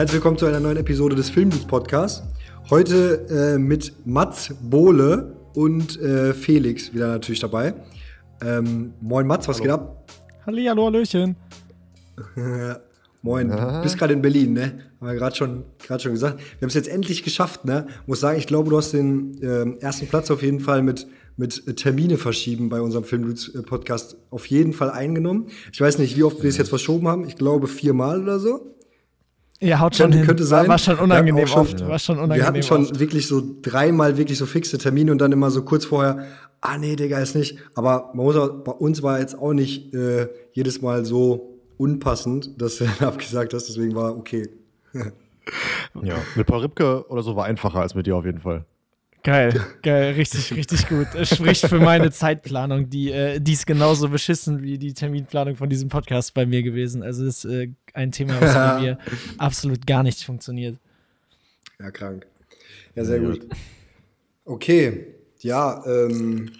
Herzlich willkommen zu einer neuen Episode des Filmdudes Podcasts. Heute äh, mit Mats Bohle und äh, Felix wieder natürlich dabei. Ähm, moin Mats, was hallo. geht ab? Halli, hallo, Hallöchen. moin, du bist gerade in Berlin, ne? Haben wir gerade schon, grad schon gesagt. Wir haben es jetzt endlich geschafft, ne? Muss sagen, ich glaube, du hast den ähm, ersten Platz auf jeden Fall mit, mit äh, Termine verschieben bei unserem Filmdudes äh, Podcast auf jeden Fall eingenommen. Ich weiß nicht, wie oft wir es jetzt verschoben haben. Ich glaube viermal oder so. Ja, haut schon Könnte, hin. könnte sein. War, schon Wir unangenehm hatten auch oft. War schon unangenehm Wir hatten schon oft. wirklich so dreimal wirklich so fixe Termine und dann immer so kurz vorher, ah nee, Digga, ist nicht. Aber man muss auch, bei uns war jetzt auch nicht äh, jedes Mal so unpassend, dass du dann abgesagt hast, deswegen war okay. Ja, mit Paul Ripke oder so war einfacher als mit dir auf jeden Fall. Geil, geil, richtig, richtig gut. Es spricht für meine Zeitplanung, die, äh, die ist genauso beschissen wie die Terminplanung von diesem Podcast bei mir gewesen. Also ist äh, ein Thema, was bei mir absolut gar nicht funktioniert. Ja, krank. Ja, sehr Ja, gut. Okay, ja, ähm,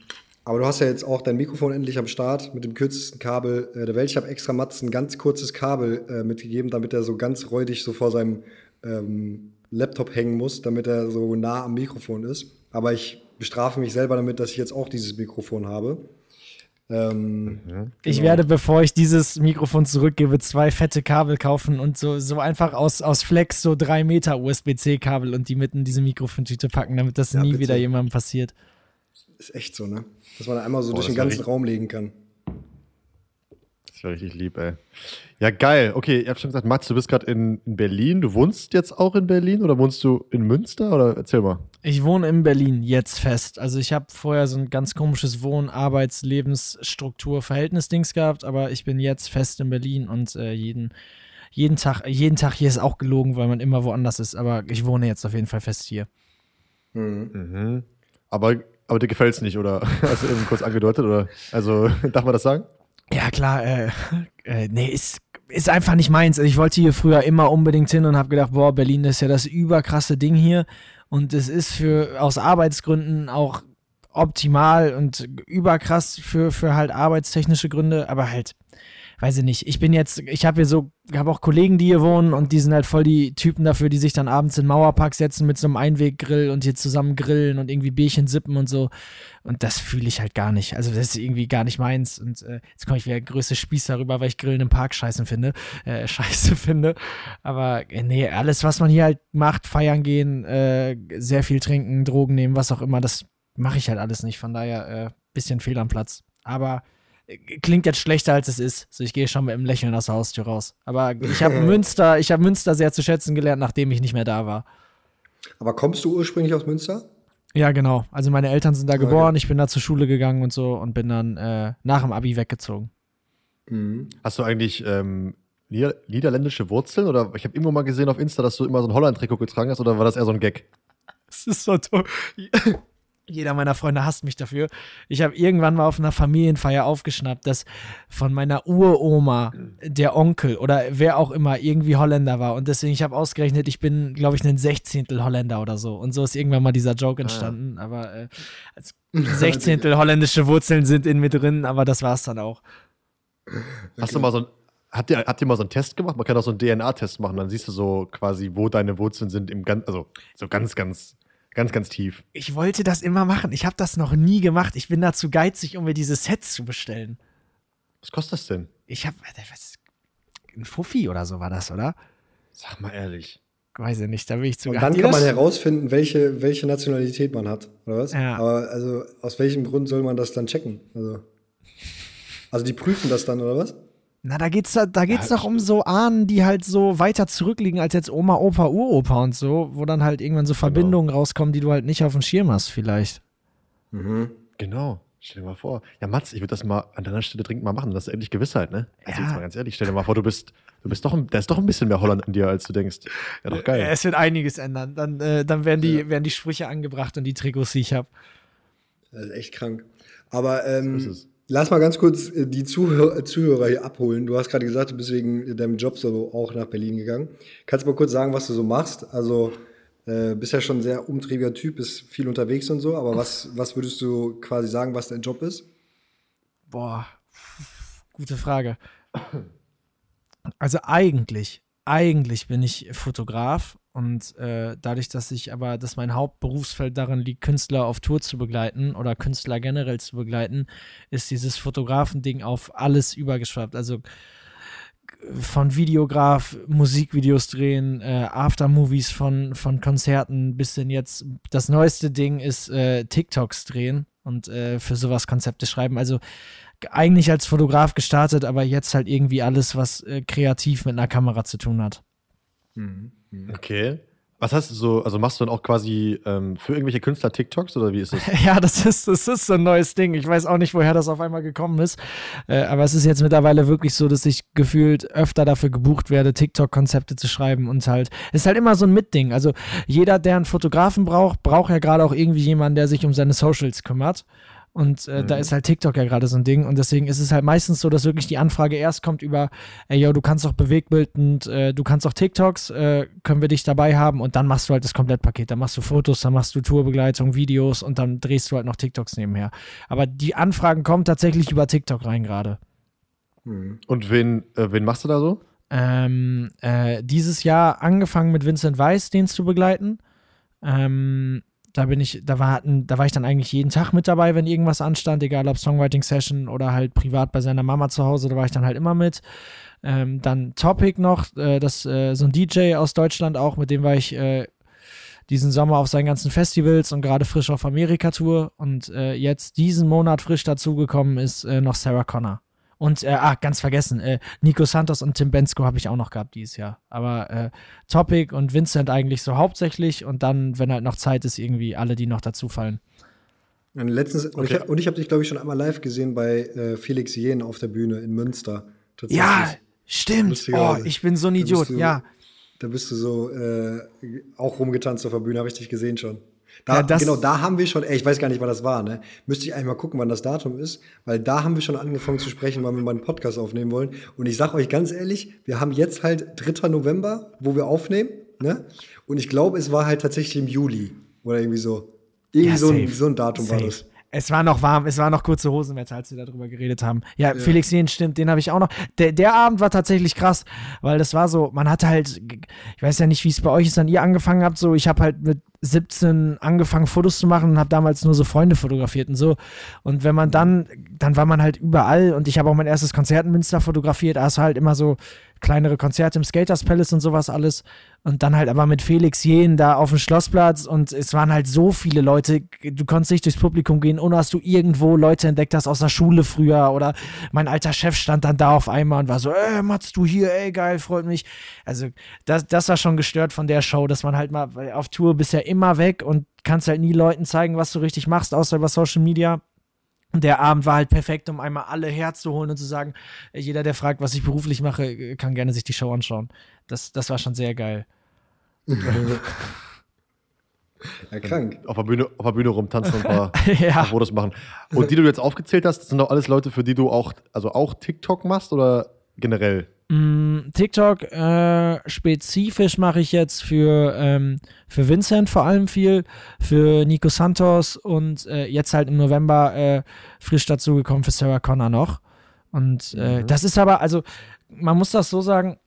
aber du hast ja jetzt auch dein Mikrofon endlich am Start mit dem kürzesten Kabel äh, der Welt. Ich habe extra Mats ein ganz kurzes Kabel äh, mitgegeben, damit er so ganz räudig so vor seinem ähm, Laptop hängen muss, damit er so nah am Mikrofon ist. Aber ich bestrafe mich selber damit, dass ich jetzt auch dieses Mikrofon habe. Ähm, Ich Genau. werde, bevor ich dieses Mikrofon zurückgebe, zwei fette Kabel kaufen und so, so einfach aus, aus Flex so drei Meter USB-C-Kabel und die mitten in diese Mikrofontüte packen, damit das Ja, nie bitte. wieder jemandem passiert. Ist echt so, ne? Dass man einmal so Oh, durch den ganzen Raum legen kann. Das war richtig lieb, ey. Ja, geil. Okay, ihr habt schon gesagt, Mats, du bist gerade in, in Berlin. Du wohnst jetzt auch in Berlin oder wohnst du in Münster? Oder erzähl mal. Ich wohne in Berlin jetzt fest. Also ich habe vorher so ein ganz komisches Wohn-, Arbeits-, Lebensstruktur-, Verhältnisdings gehabt, aber ich bin jetzt fest in Berlin und äh, jeden, jeden Tag, jeden Tag hier ist auch gelogen, weil man immer woanders ist. Aber ich wohne jetzt auf jeden Fall fest hier. Mhm. Mhm. Aber, aber dir gefällt's nicht, oder? Hast du eben kurz angedeutet, oder? Also, darf man das sagen? Ja, klar, äh, äh, nee, ist, ist einfach nicht meins. Also Ich wollte hier früher immer unbedingt hin und habe gedacht, boah, Berlin ist ja das überkrasse Ding hier. Und es ist für aus Arbeitsgründen auch optimal und überkrass für, für halt arbeitstechnische Gründe, aber halt, weiß ich nicht. Ich bin jetzt, ich habe hier so, habe auch Kollegen, die hier wohnen und die sind halt voll die Typen dafür, die sich dann abends in den Mauerpark setzen mit so einem Einweggrill und hier zusammen grillen und irgendwie Bierchen sippen und so. Und das fühle ich halt gar nicht. Also das ist irgendwie gar nicht meins. Und äh, jetzt komme ich wieder größte Spieß darüber, weil ich Grillen im Park scheiße finde. Äh, scheiße finde. Aber äh, nee, alles, was man hier halt macht, feiern gehen, äh, sehr viel trinken, Drogen nehmen, was auch immer, das mache ich halt alles nicht. Von daher äh, bisschen fehl am Platz. Aber klingt jetzt schlechter als es ist. So, ich gehe schon mit einem Lächeln aus der Haustür raus. Aber ich habe Münster, ich habe Münster sehr zu schätzen gelernt, nachdem ich nicht mehr da war. Aber kommst du ursprünglich aus Münster? Ja, genau. Also meine Eltern sind da Okay. geboren, ich bin da zur Schule gegangen und so und bin dann äh, nach dem Abi weggezogen. Mhm. Hast du eigentlich ähm, nieder niederländische Wurzeln? Oder ich habe irgendwo mal gesehen auf Insta, dass du immer so ein Holland-Trikot getragen hast, oder war das eher so ein Gag? Das ist so toll. Jeder meiner Freunde hasst mich dafür. Ich habe irgendwann mal auf einer Familienfeier aufgeschnappt, dass von meiner Uroma der Onkel oder wer auch immer irgendwie Holländer war. Und deswegen, ich habe ausgerechnet, ich bin, glaube ich, ein Sechzehntel Holländer oder so. Und so ist irgendwann mal dieser Joke entstanden. Aber äh, als Sechzehntel holländische Wurzeln sind in mir drin, aber das war es dann auch. Hast du mal so ein. Habt ihr, habt ihr mal so einen Test gemacht? Man kann auch so einen DNA-Test machen, dann siehst du so quasi, wo deine Wurzeln sind im ganz, also so ganz, ganz, ganz, ganz tief. Ich wollte das immer machen. Ich habe das noch nie gemacht. Ich bin da zu geizig, um mir diese Sets zu bestellen. Was kostet das denn? Ich habe, was, ein Fuffi oder so war das, oder? Sag mal ehrlich. Weiß ich nicht, da will ich zu. Und dann kann man herausfinden, welche, welche Nationalität man hat, oder was? Ja. Aber also aus welchem Grund soll man das dann checken? Also, also die prüfen das dann, oder was? Na, da geht's, da, da geht's Ja, doch um so Ahnen, die halt so weiter zurückliegen als jetzt Oma, Opa, Uropa und so, wo dann halt irgendwann so Verbindungen rauskommen, die du halt nicht auf dem Schirm hast, vielleicht. Genau. Stell dir mal vor. Ja, Mats, ich würde das mal an deiner Stelle dringend mal machen. Das ist endlich Gewissheit, ne? Also Ja. jetzt mal ganz ehrlich, stell dir mal vor, du bist, du bist doch, ein, da ist doch ein bisschen mehr Holland in dir, als du denkst. Ja, doch geil. Es wird einiges ändern. Dann, äh, dann werden, die, werden die Sprüche angebracht und die Trikots, die ich habe. Das ist echt krank. Aber So ähm, ist es. Lass mal ganz kurz äh, die Zuhörer, Zuhörer hier abholen. Du hast gerade gesagt, du bist wegen deinem Job so auch nach Berlin gegangen. Kannst du mal kurz sagen, was du so machst? Also äh, bist ja schon ein sehr umtriebiger Typ, bist viel unterwegs und so, aber was, was würdest du quasi sagen, was dein Job ist? Boah, gute Frage. Also eigentlich, eigentlich bin ich Fotograf und äh, dadurch, dass ich aber, dass mein Hauptberufsfeld darin liegt, Künstler auf Tour zu begleiten oder Künstler generell zu begleiten, ist dieses Fotografending auf alles übergeschwappt. Also von Videograf, Musikvideos drehen, äh, Aftermovies von, von Konzerten bis hin jetzt. Das neueste Ding ist äh, TikToks drehen und äh, für sowas Konzepte schreiben. Also eigentlich als Fotograf gestartet, aber jetzt halt irgendwie alles, was äh, kreativ mit einer Kamera zu tun hat. Mhm. Okay. Was heißt so, also machst du dann auch quasi ähm, für irgendwelche Künstler TikToks oder wie ist das? ja, das ist, das ist so ein neues Ding. Ich weiß auch nicht, woher das auf einmal gekommen ist. Äh, aber es ist jetzt mittlerweile wirklich so, dass ich gefühlt öfter dafür gebucht werde, TikTok-Konzepte zu schreiben und halt, es ist halt immer so ein Mitding. Also jeder, der einen Fotografen braucht, braucht ja gerade auch irgendwie jemanden, der sich um seine Socials kümmert. Und äh, mhm. da ist halt TikTok ja gerade so ein Ding. Und deswegen ist es halt meistens so, dass wirklich die Anfrage erst kommt über, ey, yo, du kannst doch Bewegbild und äh, du kannst auch TikToks, äh, können wir dich dabei haben. Und dann machst du halt das Komplettpaket. Dann machst du Fotos, dann machst du Tourbegleitung, Videos und dann drehst du halt noch TikToks nebenher. Aber die Anfragen kommen tatsächlich über TikTok rein gerade. Mhm. Und wen, äh, wen machst du da so? Ähm, äh, dieses Jahr angefangen mit Vincent Weiss, den zu begleiten. Ähm, da bin ich, da war, da war ich dann eigentlich jeden Tag mit dabei, wenn irgendwas anstand, egal ob Songwriting-Session oder halt privat bei seiner Mama zu Hause, da war ich dann halt immer mit. Ähm, dann Topic noch, äh, das äh, so ein DJ aus Deutschland auch, mit dem war ich äh, diesen Sommer auf seinen ganzen Festivals und gerade frisch auf Amerika-Tour. Und äh, jetzt diesen Monat frisch dazugekommen ist äh, noch Sarah Connor. Und, äh, ah, ganz vergessen, äh, Nico Santos und Tim Bensko habe ich auch noch gehabt dieses Jahr. Aber äh, Topic und Vincent eigentlich so hauptsächlich und dann, wenn halt noch Zeit ist, irgendwie alle, die noch dazu fallen. Und letztens, okay. und ich, ich habe dich, glaube ich, schon einmal live gesehen bei äh, Felix Jen auf der Bühne in Münster. Ja, stimmt. Oh, ich bin so ein Idiot, du, ja. Da bist du so äh, auch rumgetanzt auf der Bühne, habe ich dich gesehen schon. Da, ja, genau, da haben wir schon, ey, ich weiß gar nicht, wann das war, ne? Müsste ich eigentlich mal gucken, wann das Datum ist, weil da haben wir schon angefangen zu sprechen, wann wir mal einen Podcast aufnehmen wollen. Und ich sag euch ganz ehrlich, wir haben jetzt halt 3. November, wo wir aufnehmen, ne? Und ich glaube, es war halt tatsächlich im Juli oder irgendwie so. Irgendwie ja, so, ein, so, ein, Datum safe. war das. Es war noch warm, es war noch kurze Hosenwetter, als wir darüber geredet haben. Ja, ja. Felix Jen stimmt, den habe ich auch noch. Der, der Abend war tatsächlich krass, weil das war so, man hatte halt, ich weiß ja nicht, wie es bei euch ist, dann ihr angefangen habt, so, ich habe halt mit 17 angefangen, Fotos zu machen und habe damals nur so Freunde fotografiert und so. Und wenn man dann, dann war man halt überall und ich habe auch mein erstes Konzert in Münster fotografiert, du halt immer so kleinere Konzerte im Skaters Palace und sowas alles. Und dann halt aber mit Felix Jen da auf dem Schlossplatz und es waren halt so viele Leute, du konntest nicht durchs Publikum gehen, ohne dass du irgendwo Leute entdeckt hast aus der Schule früher oder mein alter Chef stand dann da auf einmal und war so, ey, Mats, du hier, ey, geil, freut mich. Also das, das war schon gestört von der Show, dass man halt mal auf Tour bisher immer weg und kannst halt nie Leuten zeigen, was du richtig machst, außer über Social Media. Und der Abend war halt perfekt, um einmal alle herzuholen und zu sagen, jeder, der fragt, was ich beruflich mache, kann gerne sich die Show anschauen. Das, das war schon sehr geil. ja, krank. Auf der Bühne, auf der Bühne rumtanzen und ein paar, ja. Fotos machen. Und die du jetzt aufgezählt hast, das sind doch alles Leute, für die du auch, also auch TikTok machst oder generell? Mm, TikTok äh, spezifisch mache ich jetzt für, ähm, für Vincent vor allem viel, für Nico Santos und äh, jetzt halt im November äh, frisch dazugekommen für Sarah Connor noch. Und äh, mhm. das ist aber, also man muss das so sagen,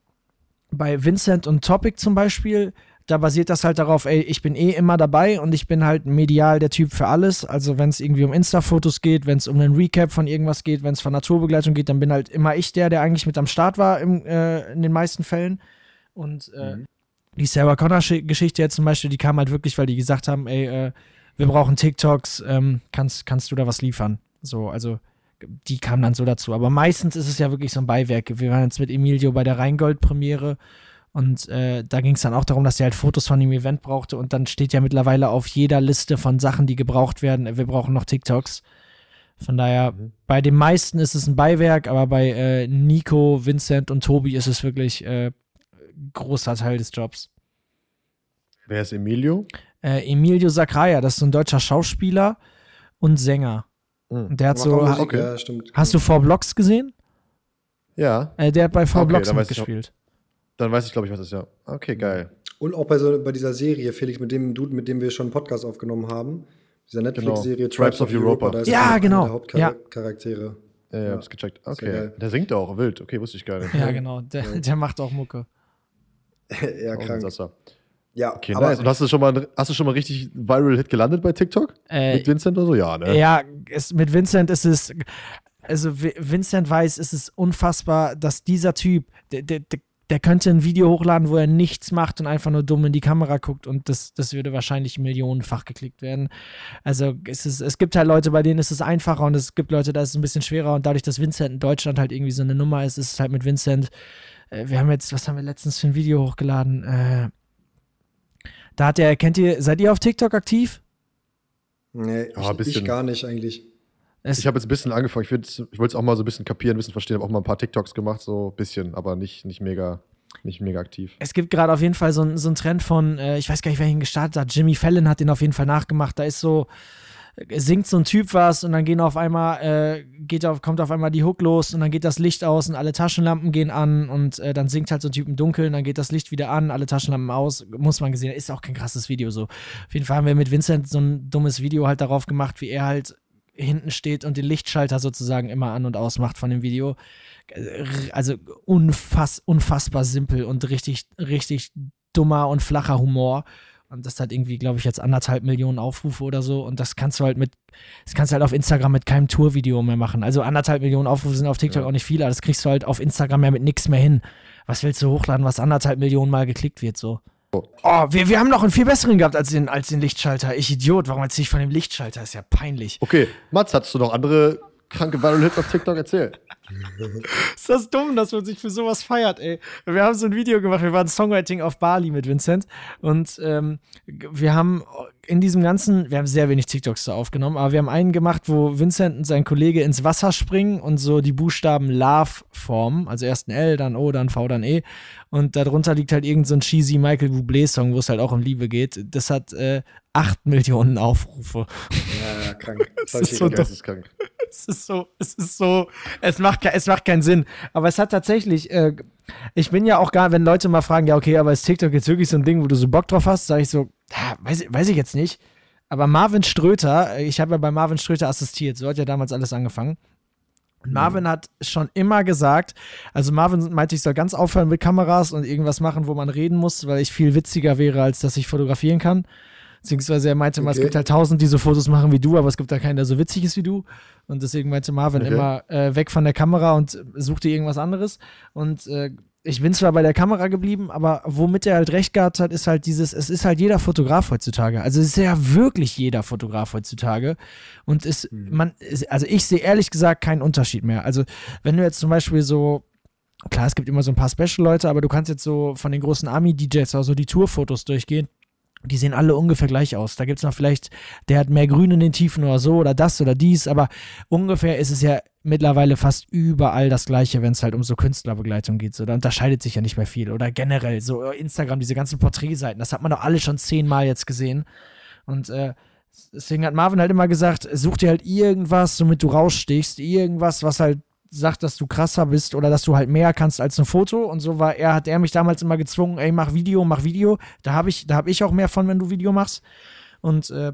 bei Vincent und Topic zum Beispiel, da basiert das halt darauf, ey, ich bin eh immer dabei und ich bin halt medial der Typ für alles. Also wenn es irgendwie um Insta-Fotos geht, wenn es um einen Recap von irgendwas geht, wenn es von Naturbegleitung geht, dann bin halt immer ich der, der eigentlich mit am Start war im, äh, in den meisten Fällen. Und äh, mhm. die Sarah Connor-Geschichte jetzt zum Beispiel, die kam halt wirklich, weil die gesagt haben, ey, äh, wir brauchen TikToks, ähm, kannst, kannst du da was liefern? So, also die kam dann so dazu. Aber meistens ist es ja wirklich so ein Beiwerk. Wir waren jetzt mit Emilio bei der Rheingold-Premiere und äh, da ging es dann auch darum, dass er halt Fotos von dem Event brauchte. Und dann steht ja mittlerweile auf jeder Liste von Sachen, die gebraucht werden, wir brauchen noch TikToks. Von daher, mhm. bei den meisten ist es ein Beiwerk, aber bei äh, Nico, Vincent und Tobi ist es wirklich äh, großer Teil des Jobs. Wer ist Emilio? Äh, Emilio Sacraia, das ist so ein deutscher Schauspieler und Sänger. Mhm. Der hat so. Okay. Ja, hast du Four Blocks gesehen? Ja. Äh, der hat bei Four okay, Blocks mitgespielt. Dann weiß ich, glaube ich, was das ist, ja. Okay, geil. Und auch bei, so, bei dieser Serie, Felix, mit dem Dude, mit dem wir schon einen Podcast aufgenommen haben. Dieser Netflix-Serie genau. Tribes of Europa. Da ist ja, genau. Der Hauptcharaktere. Ja, ja, ja, hab's gecheckt. Okay. Der singt auch wild. Okay, wusste ich gar nicht. Ja, genau. Der, der macht auch Mucke. Eher krank. Ja, Okay, aber nice. Und hast du schon mal, hast du schon mal richtig Viral Hit gelandet bei TikTok? Äh, Mit Vincent oder so? Ja, ne? Ja, es, mit Vincent ist es, also Vi- Vincent weiß, es ist unfassbar, dass dieser Typ, der, der, der- der könnte ein Video hochladen, wo er nichts macht und einfach nur dumm in die Kamera guckt und das, das würde wahrscheinlich millionenfach geklickt werden. Also es, ist, es gibt halt Leute, bei denen ist es einfacher und es gibt Leute, da ist es ein bisschen schwerer und dadurch, dass Vincent in Deutschland halt irgendwie so eine Nummer ist, ist es halt mit Vincent, äh, wir haben jetzt, was haben wir letztens für ein Video hochgeladen? Äh, da hat er, kennt ihr, seid ihr auf TikTok aktiv? nee, Ja, ich, ich gar nicht eigentlich. Es, Ich habe jetzt ein bisschen angefangen. Ich, ich wollte es auch mal so ein bisschen kapieren, ein bisschen verstehen. habe auch mal ein paar TikToks gemacht, so ein bisschen, aber nicht, nicht, mega, nicht mega aktiv. Es gibt gerade auf jeden Fall so, so einen Trend von, äh, ich weiß gar nicht, wer ihn gestartet hat. Jimmy Fallon hat den auf jeden Fall nachgemacht. Da ist so, singt so ein Typ was und dann gehen auf einmal, äh, geht auf, kommt auf einmal die Hook los und dann geht das Licht aus und alle Taschenlampen gehen an und äh, dann singt halt so ein Typ im Dunkeln, dann geht das Licht wieder an, alle Taschenlampen aus. Muss man gesehen, ist auch kein krasses Video so. Auf jeden Fall haben wir mit Vincent so ein dummes Video halt darauf gemacht, wie er halt hinten steht und den Lichtschalter sozusagen immer an und ausmacht von dem Video. Also unfass, unfassbar simpel und richtig, richtig dummer und flacher Humor. Und das hat irgendwie, glaube ich, jetzt anderthalb Millionen Aufrufe oder so. Und das kannst du halt mit, das kannst du halt auf Instagram mit keinem Tourvideo mehr machen. Also anderthalb Millionen Aufrufe sind auf TikTok Ja. auch nicht viele, aber das kriegst du halt auf Instagram ja mit nichts mehr hin. Was willst du hochladen, was anderthalb Millionen Mal geklickt wird, so? Oh, wir, wir haben noch einen viel besseren gehabt als den, als den Lichtschalter. Ich Idiot, warum erzähl ich von dem Lichtschalter? Ist ja peinlich. Okay, Mats, hattest du noch andere kranke Viral Hits auf TikTok? Erzähl. Ist das dumm, dass man sich für sowas feiert, ey. Wir haben so ein Video gemacht, wir waren Songwriting auf Bali mit Vincent und ähm, wir haben in diesem ganzen, wir haben sehr wenig TikToks da aufgenommen, aber wir haben einen gemacht, wo Vincent und sein Kollege ins Wasser springen und so die Buchstaben Love formen, also erst ein L, dann O, dann V, dann E und darunter liegt halt irgend so ein cheesy Michael Bublé Song, wo es halt auch um Liebe geht. Das hat äh, 8 Millionen Aufrufe. Ja, ja, krank. Das ist so dumm. Geisteskrank. Es ist so, es ist so, es macht, ke- es macht keinen Sinn. Aber es hat tatsächlich, äh, ich bin ja auch gar, wenn Leute mal fragen, ja, okay, aber ist TikTok jetzt wirklich so ein Ding, wo du so Bock drauf hast, sage ich so, ja, weiß, ich- weiß ich jetzt nicht. Aber Marvin Ströter, äh, ich habe ja bei Marvin Ströter assistiert, so hat ja damals alles angefangen. Und Marvin hat schon immer gesagt, also Marvin meinte, ich soll ganz aufhören mit Kameras und irgendwas machen, wo man reden muss, weil ich viel witziger wäre, als dass ich fotografieren kann. Beziehungsweise er meinte immer, es gibt halt tausend, die so Fotos machen wie du, aber es gibt da keinen, der so witzig ist wie du. Und deswegen meinte Marvin Okay. immer äh, weg von der Kamera und suchte irgendwas anderes. Und äh, ich bin zwar bei der Kamera geblieben, aber womit er halt recht gehabt hat, ist halt dieses, es ist halt jeder Fotograf heutzutage. Also es ist ja wirklich jeder Fotograf heutzutage. Und es, man, es- also ich sehe ehrlich gesagt keinen Unterschied mehr. Also wenn du jetzt zum Beispiel so, klar, es gibt immer so ein paar Special-Leute, aber du kannst jetzt so von den großen Army-DJs also die Tourfotos durchgehen. Die sehen alle ungefähr gleich aus. Da gibt es noch vielleicht, der hat mehr Grün in den Tiefen oder so oder das oder dies, aber ungefähr ist es ja mittlerweile fast überall das Gleiche, wenn es halt um so Künstlerbegleitung geht. So, da unterscheidet sich ja nicht mehr viel. Oder generell, so äh, Instagram, diese ganzen Porträtseiten, das hat man doch alle schon zehnmal jetzt gesehen. Und äh, deswegen hat Marvin halt immer gesagt, such dir halt irgendwas, womit du rausstichst, irgendwas, was halt sagt, dass du krasser bist oder dass du halt mehr kannst als ein Foto. Und so war er, hat er mich damals immer gezwungen, ey, mach Video, mach Video. Da habe ich, da hab ich auch mehr von, wenn du Video machst. Und äh,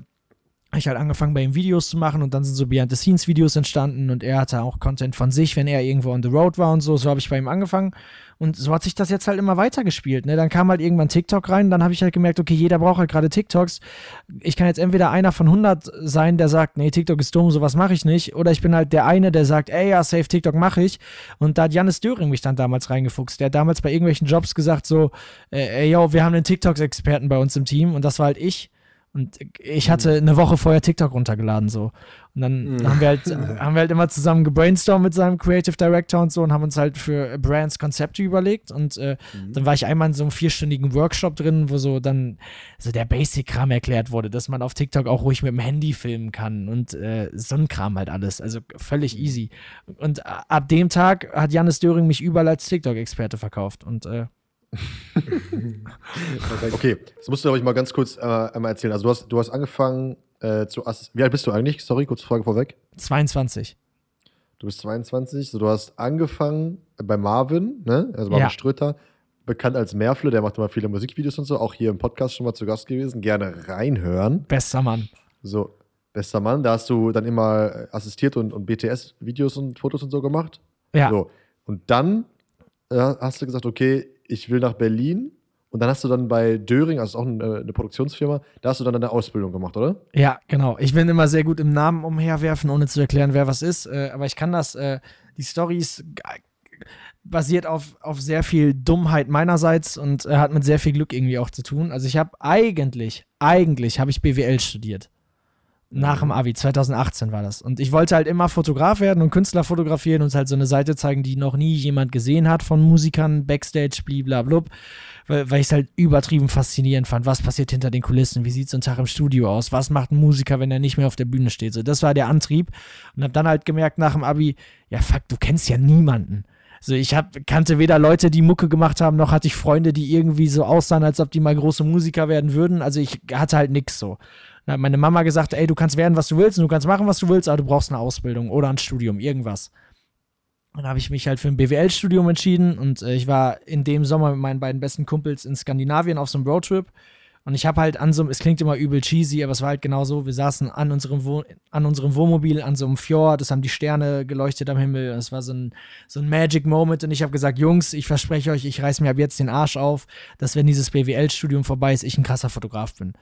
ich halt angefangen, bei ihm Videos zu machen und dann sind so Behind-the-Scenes-Videos entstanden und er hatte auch Content von sich, wenn er irgendwo on the road war und so. So habe ich bei ihm angefangen und so hat sich das jetzt halt immer weitergespielt. Ne? Dann kam halt irgendwann TikTok rein, dann habe ich halt gemerkt, okay, jeder braucht halt gerade TikToks. Ich kann jetzt entweder einer von 100 sein, der sagt, nee, TikTok ist dumm, sowas mache ich nicht, oder ich bin halt der eine, der sagt, ey, ja, safe TikTok mache ich. Und da hat Janis Döring mich dann damals reingefuchst. Der hat damals bei irgendwelchen Jobs gesagt, so, äh, ey, yo, wir haben einen TikToks-Experten bei uns im Team und das war halt ich. Und ich hatte eine Woche vorher TikTok runtergeladen so. Und dann Mhm. haben, wir halt, haben wir halt immer zusammen gebrainstormt mit seinem Creative Director und so und haben uns halt für Brands Konzepte überlegt. Und äh, dann war ich einmal in so einem vierstündigen Workshop drin, wo so dann so der Basic-Kram erklärt wurde, dass man auf TikTok auch ruhig mit dem Handy filmen kann und äh, so ein Kram halt alles. Also völlig easy. Und äh, ab dem Tag hat Janis Döring mich überall als TikTok-Experte verkauft. Und äh. Okay, das musst du aber ich mal ganz kurz äh, einmal erzählen. Also du hast, du hast angefangen äh, zu ass Wie alt bist du eigentlich? Sorry, kurze Frage vorweg. 22. Du bist 22, so du hast angefangen bei Marvin, ne? Also Marvin Ja. Ströter, bekannt als Merfle, der macht immer viele Musikvideos und so, auch hier im Podcast schon mal zu Gast gewesen. Gerne reinhören. Bester Mann. So, bester Mann, da hast du dann immer assistiert und, und BTS-Videos und Fotos und so gemacht. Ja. So. Und dann äh, hast du gesagt, okay, ich will nach Berlin Und dann hast du dann bei Döring, also auch eine, eine, Produktionsfirma, da hast du dann eine Ausbildung gemacht, oder? Ja, genau. Ich bin immer sehr gut im Namen umherwerfen, ohne zu erklären, wer was ist. Äh, aber ich kann das, äh, die Stories basiert auf, auf sehr viel Dummheit meinerseits und äh, hat mit sehr viel Glück irgendwie auch zu tun. Also ich habe eigentlich, eigentlich habe ich BWL studiert. Nach dem. Abi, 2018 war das. Und ich wollte halt immer Fotograf werden und Künstler fotografieren und halt so eine Seite zeigen, die noch nie jemand gesehen hat von Musikern, Backstage, bliblablub. Weil, weil ich es halt übertrieben faszinierend fand. Was passiert hinter den Kulissen? Wie sieht so ein Tag im Studio aus? Was macht ein Musiker, wenn er nicht mehr auf der Bühne steht? So, das war der Antrieb. Und hab dann halt gemerkt nach dem Abi, ja fuck, du kennst ja niemanden. So, ich hab, kannte weder Leute, die Mucke gemacht haben, noch hatte ich Freunde, die irgendwie so aussahen, als ob die mal große Musiker werden würden. Also ich hatte halt nix so. Dann hat meine Mama gesagt, ey, du kannst werden, was du willst und du kannst machen, was du willst, aber du brauchst eine Ausbildung oder ein Studium, irgendwas. Dann habe ich mich halt für ein BWL-Studium entschieden und äh, ich war in dem Sommer mit meinen beiden besten Kumpels in Skandinavien auf so einem Roadtrip. Und ich habe halt an so einem, es klingt immer übel cheesy, aber es war halt genau so, wir saßen an unserem, Wohn an unserem Wohnmobil an so einem Fjord, es haben die Sterne geleuchtet am Himmel, es war so ein, so ein Magic Moment und ich habe gesagt, Jungs, ich verspreche euch, ich reiß mir ab jetzt den Arsch auf, dass wenn dieses BWL-Studium vorbei ist, ich ein krasser Fotograf bin.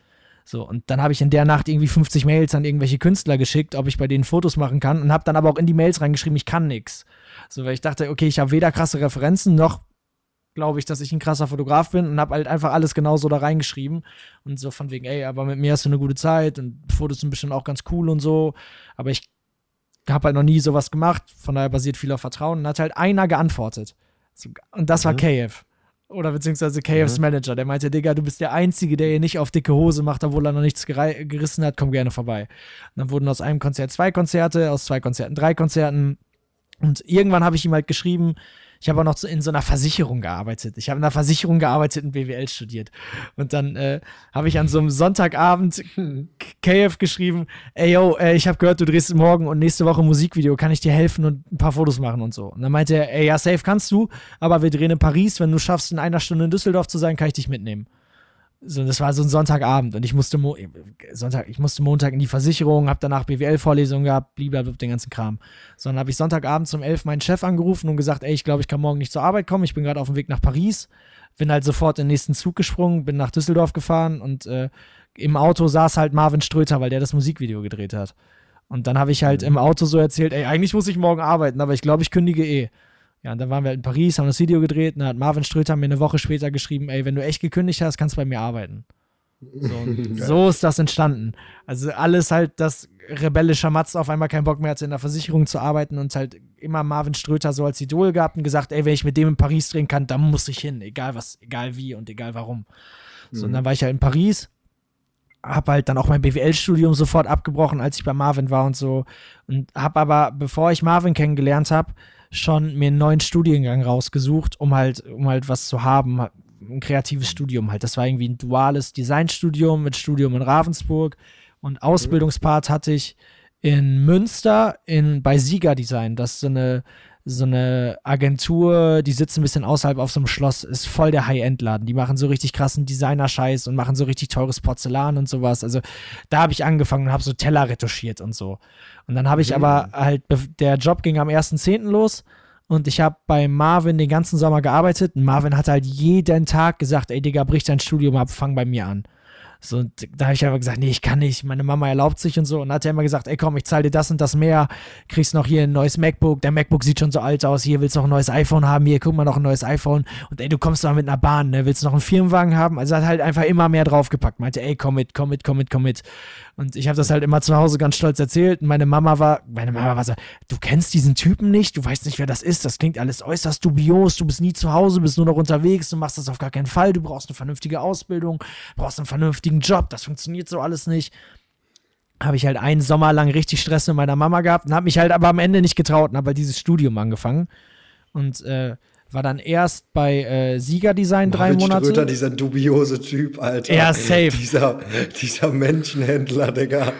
So, und dann habe ich in der Nacht irgendwie 50 Mails an irgendwelche Künstler geschickt, ob ich bei denen Fotos machen kann und habe dann aber auch in die Mails reingeschrieben, ich kann nichts. So, weil ich dachte, okay, ich habe weder krasse Referenzen noch glaube ich, dass ich ein krasser Fotograf bin und habe halt einfach alles genauso da reingeschrieben und so von wegen, ey, aber mit mir hast du eine gute Zeit und Fotos sind bestimmt auch ganz cool und so, aber ich habe halt noch nie sowas gemacht, von daher basiert viel auf Vertrauen und hat halt einer geantwortet. Und das war mhm. KF. Oder beziehungsweise KFs mhm. Manager, der meinte, Digga, du bist der Einzige, der hier nicht auf dicke Hose macht, obwohl er noch nichts gerissen hat, komm gerne vorbei. Und dann wurden aus einem Konzert zwei Konzerte, aus zwei Konzerten drei Konzerten. Und irgendwann habe ich ihm halt geschrieben, ich habe auch noch in so einer Versicherung gearbeitet. Ich habe in einer Versicherung gearbeitet und BWL studiert. Und dann äh, habe ich an so einem Sonntagabend KF geschrieben, ey yo, äh, ich habe gehört, du drehst morgen und nächste Woche ein Musikvideo, kann ich dir helfen und ein paar Fotos machen und so. Und dann meinte er, ey, ja, safe kannst du, aber wir drehen in Paris, wenn du schaffst, in einer Stunde in Düsseldorf zu sein, kann ich dich mitnehmen. So, das war so ein Sonntagabend und ich musste Mo Sonntag, ich musste Montag in die Versicherung, habe danach BWL-Vorlesungen gehabt, blablabla, den ganzen Kram. So, dann habe ich Sonntagabend um elf meinen Chef angerufen und gesagt, ey, ich glaube, ich kann morgen nicht zur Arbeit kommen, ich bin gerade auf dem Weg nach Paris. Bin halt sofort in den nächsten Zug gesprungen, bin nach Düsseldorf gefahren und äh, im Auto saß halt Marvin Ströter, weil der das Musikvideo gedreht hat. Und dann habe ich halt mhm. im Auto so erzählt, ey, eigentlich muss ich morgen arbeiten, aber ich glaube, ich kündige eh. Ja, und dann waren wir halt in Paris, haben das Video gedreht und dann hat Marvin Ströter mir eine Woche später geschrieben, ey, wenn du echt gekündigt hast, kannst du bei mir arbeiten. So, so, ist das entstanden. Also alles halt, dass rebellischer Matz auf einmal keinen Bock mehr hatte, in der Versicherung zu arbeiten und halt immer Marvin Ströter so als Idol gehabt und gesagt, ey, wenn ich mit dem in Paris drehen kann, dann muss ich hin, egal was, egal wie und egal warum. So, mhm. und dann war ich halt in Paris, hab halt dann auch mein BWL-Studium sofort abgebrochen, als ich bei Marvin war und so. Und hab aber, bevor ich Marvin kennengelernt habe, schon mir einen neuen Studiengang rausgesucht, um halt, um halt was zu haben, ein kreatives Studium halt. Das war irgendwie ein duales Designstudium mit Studium in Ravensburg und Ausbildungspart hatte ich in Münster in, bei Sieger Design. Das ist so eine, so eine Agentur, die sitzt ein bisschen außerhalb auf so einem Schloss, ist voll der High-End-Laden. Die machen so richtig krassen Designer-Scheiß und machen so richtig teures Porzellan und sowas. Also da habe ich angefangen und habe so Teller retuschiert und so. Und dann habe ich mhm. aber halt, der Job ging am 1.10. los und ich habe bei Marvin den ganzen Sommer gearbeitet. Und Marvin hat halt jeden Tag gesagt, ey Digga, brich dein Studium ab, fang bei mir an. So, da habe ich aber gesagt, nee, ich kann nicht, meine Mama erlaubt sich und so. Und hat er immer gesagt, ey komm, ich zahle dir das und das mehr, kriegst noch hier ein neues MacBook, der MacBook sieht schon so alt aus, hier willst du noch ein neues iPhone haben, hier guck mal noch ein neues iPhone. Und ey, du kommst da mit einer Bahn, ne? willst du noch einen Firmenwagen haben? Also hat halt einfach immer mehr draufgepackt, meinte, ey, komm mit, komm mit, komm mit, komm mit. Und ich habe das halt immer zu Hause ganz stolz erzählt. Und meine Mama war, meine Mama war so, du kennst diesen Typen nicht, du weißt nicht, wer das ist, das klingt alles äußerst dubios, du bist nie zu Hause, bist nur noch unterwegs, du machst das auf gar keinen Fall, du brauchst eine vernünftige Ausbildung, brauchst einen vernünftigen Job, das funktioniert so alles nicht habe ich halt einen Sommer lang richtig Stress mit meiner Mama gehabt und habe mich halt aber am Ende nicht getraut und habe halt dieses Studium angefangen. Und äh, war dann erst bei äh, Siegerdesign drei Marvin Monate. Ströter, dieser dubiose Typ, Alter. Ja, safe. Dieser, dieser Menschenhändler, Digga.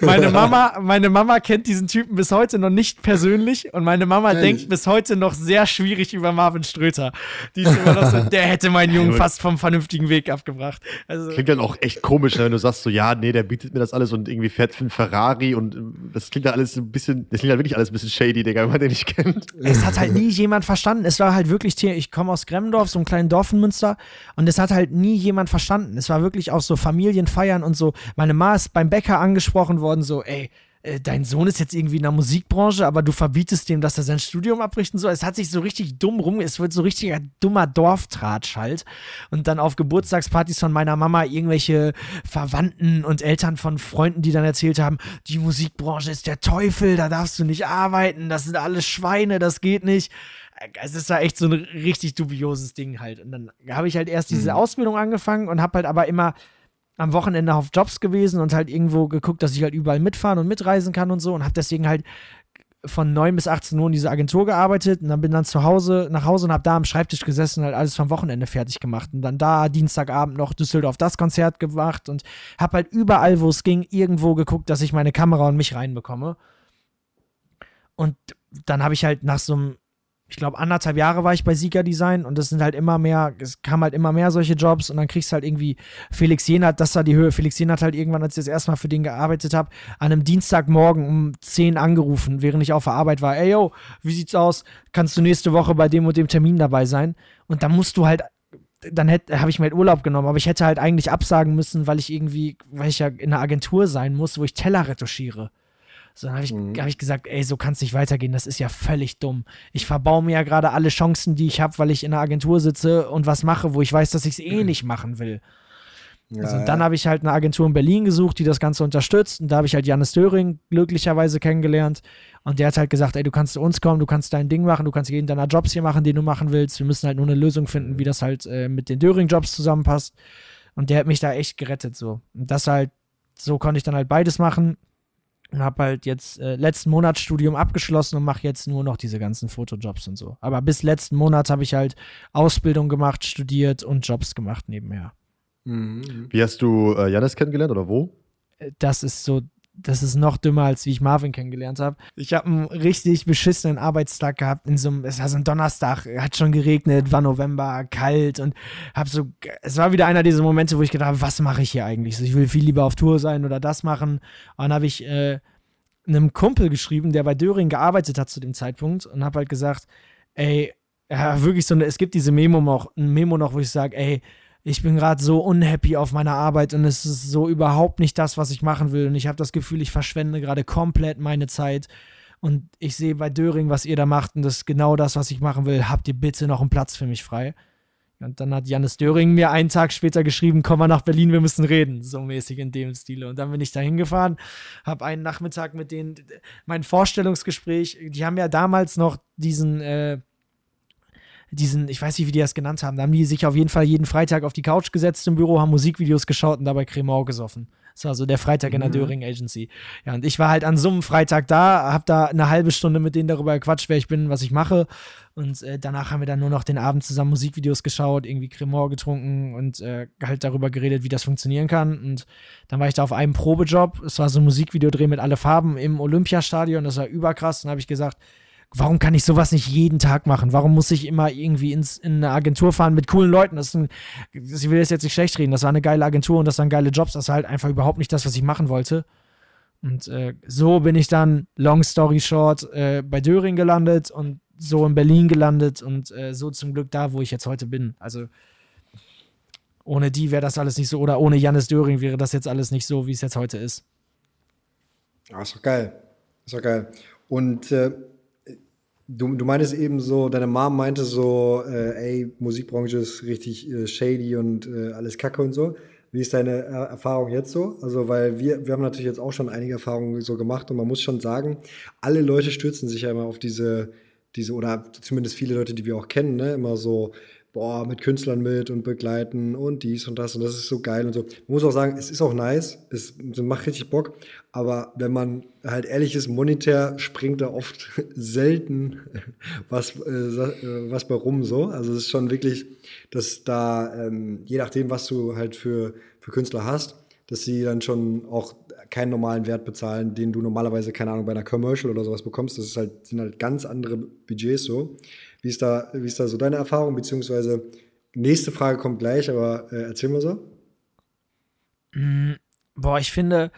Meine Mama, meine Mama kennt diesen Typen bis heute noch nicht persönlich und meine Mama Ehrlich? denkt bis heute noch sehr schwierig über Marvin Ströter. Die ist immer noch so, der hätte meinen Jungen fast vom vernünftigen Weg abgebracht. Also, klingt dann auch echt komisch, ne, wenn du sagst so, ja, nee, der bietet mir das alles und irgendwie fährt für einen Ferrari und äh, das klingt ja alles ein bisschen, das klingt ja wirklich alles ein bisschen shady, Digga, wenn man den nicht kennt. Es hat halt nie jemand verstanden. Es war halt halt wirklich, ich komme aus Gremmendorf, so einem kleinen Dorf in Münster, und es hat halt nie jemand verstanden. Es war wirklich auch so Familienfeiern und so. Meine Ma ist beim Bäcker angesprochen worden, so, ey, äh, dein Sohn ist jetzt irgendwie in der Musikbranche, aber du verbietest dem, dass er sein Studium abrichten soll. Es hat sich so richtig dumm rum, es wird so richtiger dummer Dorftratsch halt. Und dann auf Geburtstagspartys von meiner Mama irgendwelche Verwandten und Eltern von Freunden, die dann erzählt haben, die Musikbranche ist der Teufel, da darfst du nicht arbeiten, das sind alles Schweine, das geht nicht. Es ist da echt so ein richtig dubioses Ding halt. Und dann habe ich halt erst diese mhm. Ausbildung angefangen und habe halt aber immer am Wochenende auf Jobs gewesen und halt irgendwo geguckt, dass ich halt überall mitfahren und mitreisen kann und so und habe deswegen halt von 9 bis 18 Uhr in dieser Agentur gearbeitet und dann bin dann zu Hause, nach Hause und habe da am Schreibtisch gesessen und halt alles vom Wochenende fertig gemacht und dann da Dienstagabend noch Düsseldorf das Konzert gemacht und habe halt überall, wo es ging, irgendwo geguckt, dass ich meine Kamera und mich reinbekomme. Und dann habe ich halt nach so einem ich glaube, anderthalb Jahre war ich bei Sieger Design und es sind halt immer mehr, es kam halt immer mehr solche Jobs und dann kriegst du halt irgendwie Felix Jenert, das war die Höhe. Felix Jenert halt irgendwann, als ich das erste Mal für den gearbeitet habe, an einem Dienstagmorgen um 10 angerufen, während ich auf der Arbeit war. Ey, yo, wie sieht's aus? Kannst du nächste Woche bei dem und dem Termin dabei sein? Und dann musst du halt dann habe ich mir halt Urlaub genommen, aber ich hätte halt eigentlich absagen müssen, weil ich irgendwie, weil ich ja in einer Agentur sein muss, wo ich Teller retuschiere. So, dann habe ich, mhm. hab ich gesagt, ey, so kann es nicht weitergehen, das ist ja völlig dumm. Ich verbaue mir ja gerade alle Chancen, die ich habe, weil ich in einer Agentur sitze und was mache, wo ich weiß, dass ich es eh mhm. nicht machen will. Ja, also, dann habe ich halt eine Agentur in Berlin gesucht, die das Ganze unterstützt. Und da habe ich halt Janis Döring glücklicherweise kennengelernt. Und der hat halt gesagt, ey, du kannst zu uns kommen, du kannst dein Ding machen, du kannst jeden deiner Jobs hier machen, den du machen willst. Wir müssen halt nur eine Lösung finden, wie das halt äh, mit den Döring-Jobs zusammenpasst. Und der hat mich da echt gerettet so. Und das halt, so konnte ich dann halt beides machen und habe halt jetzt äh, letzten Monat Studium abgeschlossen und mache jetzt nur noch diese ganzen Fotojobs und so. Aber bis letzten Monat habe ich halt Ausbildung gemacht, studiert und Jobs gemacht nebenher. Mhm. Wie hast du äh, Janis kennengelernt oder wo? Äh, das ist so das ist noch dümmer, als wie ich Marvin kennengelernt habe. Ich habe einen richtig beschissenen Arbeitstag gehabt. In so einem, es war so ein Donnerstag, hat schon geregnet, war November, kalt und habe so, es war wieder einer dieser Momente, wo ich gedacht habe, was mache ich hier eigentlich? Ich will viel lieber auf Tour sein oder das machen. Und dann habe ich äh, einem Kumpel geschrieben, der bei Döring gearbeitet hat zu dem Zeitpunkt und habe halt gesagt, ey, ja, wirklich so eine, es gibt diese Memo noch, ein Memo noch, wo ich sage, ey, ich bin gerade so unhappy auf meiner Arbeit und es ist so überhaupt nicht das, was ich machen will. Und ich habe das Gefühl, ich verschwende gerade komplett meine Zeit. Und ich sehe bei Döring, was ihr da macht, und das ist genau das, was ich machen will. Habt ihr bitte noch einen Platz für mich frei? Und dann hat Janis Döring mir einen Tag später geschrieben, komm mal nach Berlin, wir müssen reden. So mäßig in dem Stile. Und dann bin ich da hingefahren, habe einen Nachmittag mit denen, mein Vorstellungsgespräch, die haben ja damals noch diesen, äh, diesen, ich weiß nicht, wie die das genannt haben, da haben die sich auf jeden Fall jeden Freitag auf die Couch gesetzt im Büro, haben Musikvideos geschaut und dabei Cremant gesoffen. Das war so der Freitag in der mhm. Döring Agency. Ja, und ich war halt an so einem Freitag da, hab da eine halbe Stunde mit denen darüber gequatscht, wer ich bin, was ich mache. Und äh, danach haben wir dann nur noch den Abend zusammen Musikvideos geschaut, irgendwie Cremant getrunken und äh, halt darüber geredet, wie das funktionieren kann. Und dann war ich da auf einem Probejob. Es war so ein Musikvideodreh mit alle Farben im Olympiastadion. Das war überkrass. Dann habe ich gesagt, warum kann ich sowas nicht jeden Tag machen? Warum muss ich immer irgendwie ins, in eine Agentur fahren mit coolen Leuten? Das ein, ich will das jetzt nicht schlecht reden, das war eine geile Agentur und das waren geile Jobs, das war halt einfach überhaupt nicht das, was ich machen wollte. Und äh, so bin ich dann, long story short, äh, bei Döring gelandet und so in Berlin gelandet und äh, so zum Glück da, wo ich jetzt heute bin. Also ohne die wäre das alles nicht so, oder ohne Jannis Döring wäre das jetzt alles nicht so, wie es jetzt heute ist. Ja, ist doch geil. Ist doch geil. Und äh, Du, du meintest eben so, deine Mom meinte so, äh, ey, Musikbranche ist richtig äh, shady und äh, alles Kacke und so. Wie ist deine er Erfahrung jetzt so? Also, weil wir, wir haben natürlich jetzt auch schon einige Erfahrungen so gemacht und man muss schon sagen, alle Leute stürzen sich ja immer auf diese, diese, oder zumindest viele Leute, die wir auch kennen, ne, immer so, boah, mit Künstlern mit und begleiten und dies und das und das ist so geil und so. Man muss auch sagen, es ist auch nice, es macht richtig Bock, aber wenn man halt ehrlich ist, monetär springt da oft selten was, äh, was bei rum so. Also es ist schon wirklich, dass da, ähm, je nachdem, was du halt für, für Künstler hast, dass sie dann schon auch keinen normalen Wert bezahlen, den du normalerweise, keine Ahnung, bei einer Commercial oder sowas bekommst. Das ist halt, sind halt ganz andere Budgets so. Wie ist da, wie ist da so deine Erfahrung? Beziehungsweise, nächste Frage kommt gleich, aber äh, erzähl mal so. Mm, Boah, ich finde,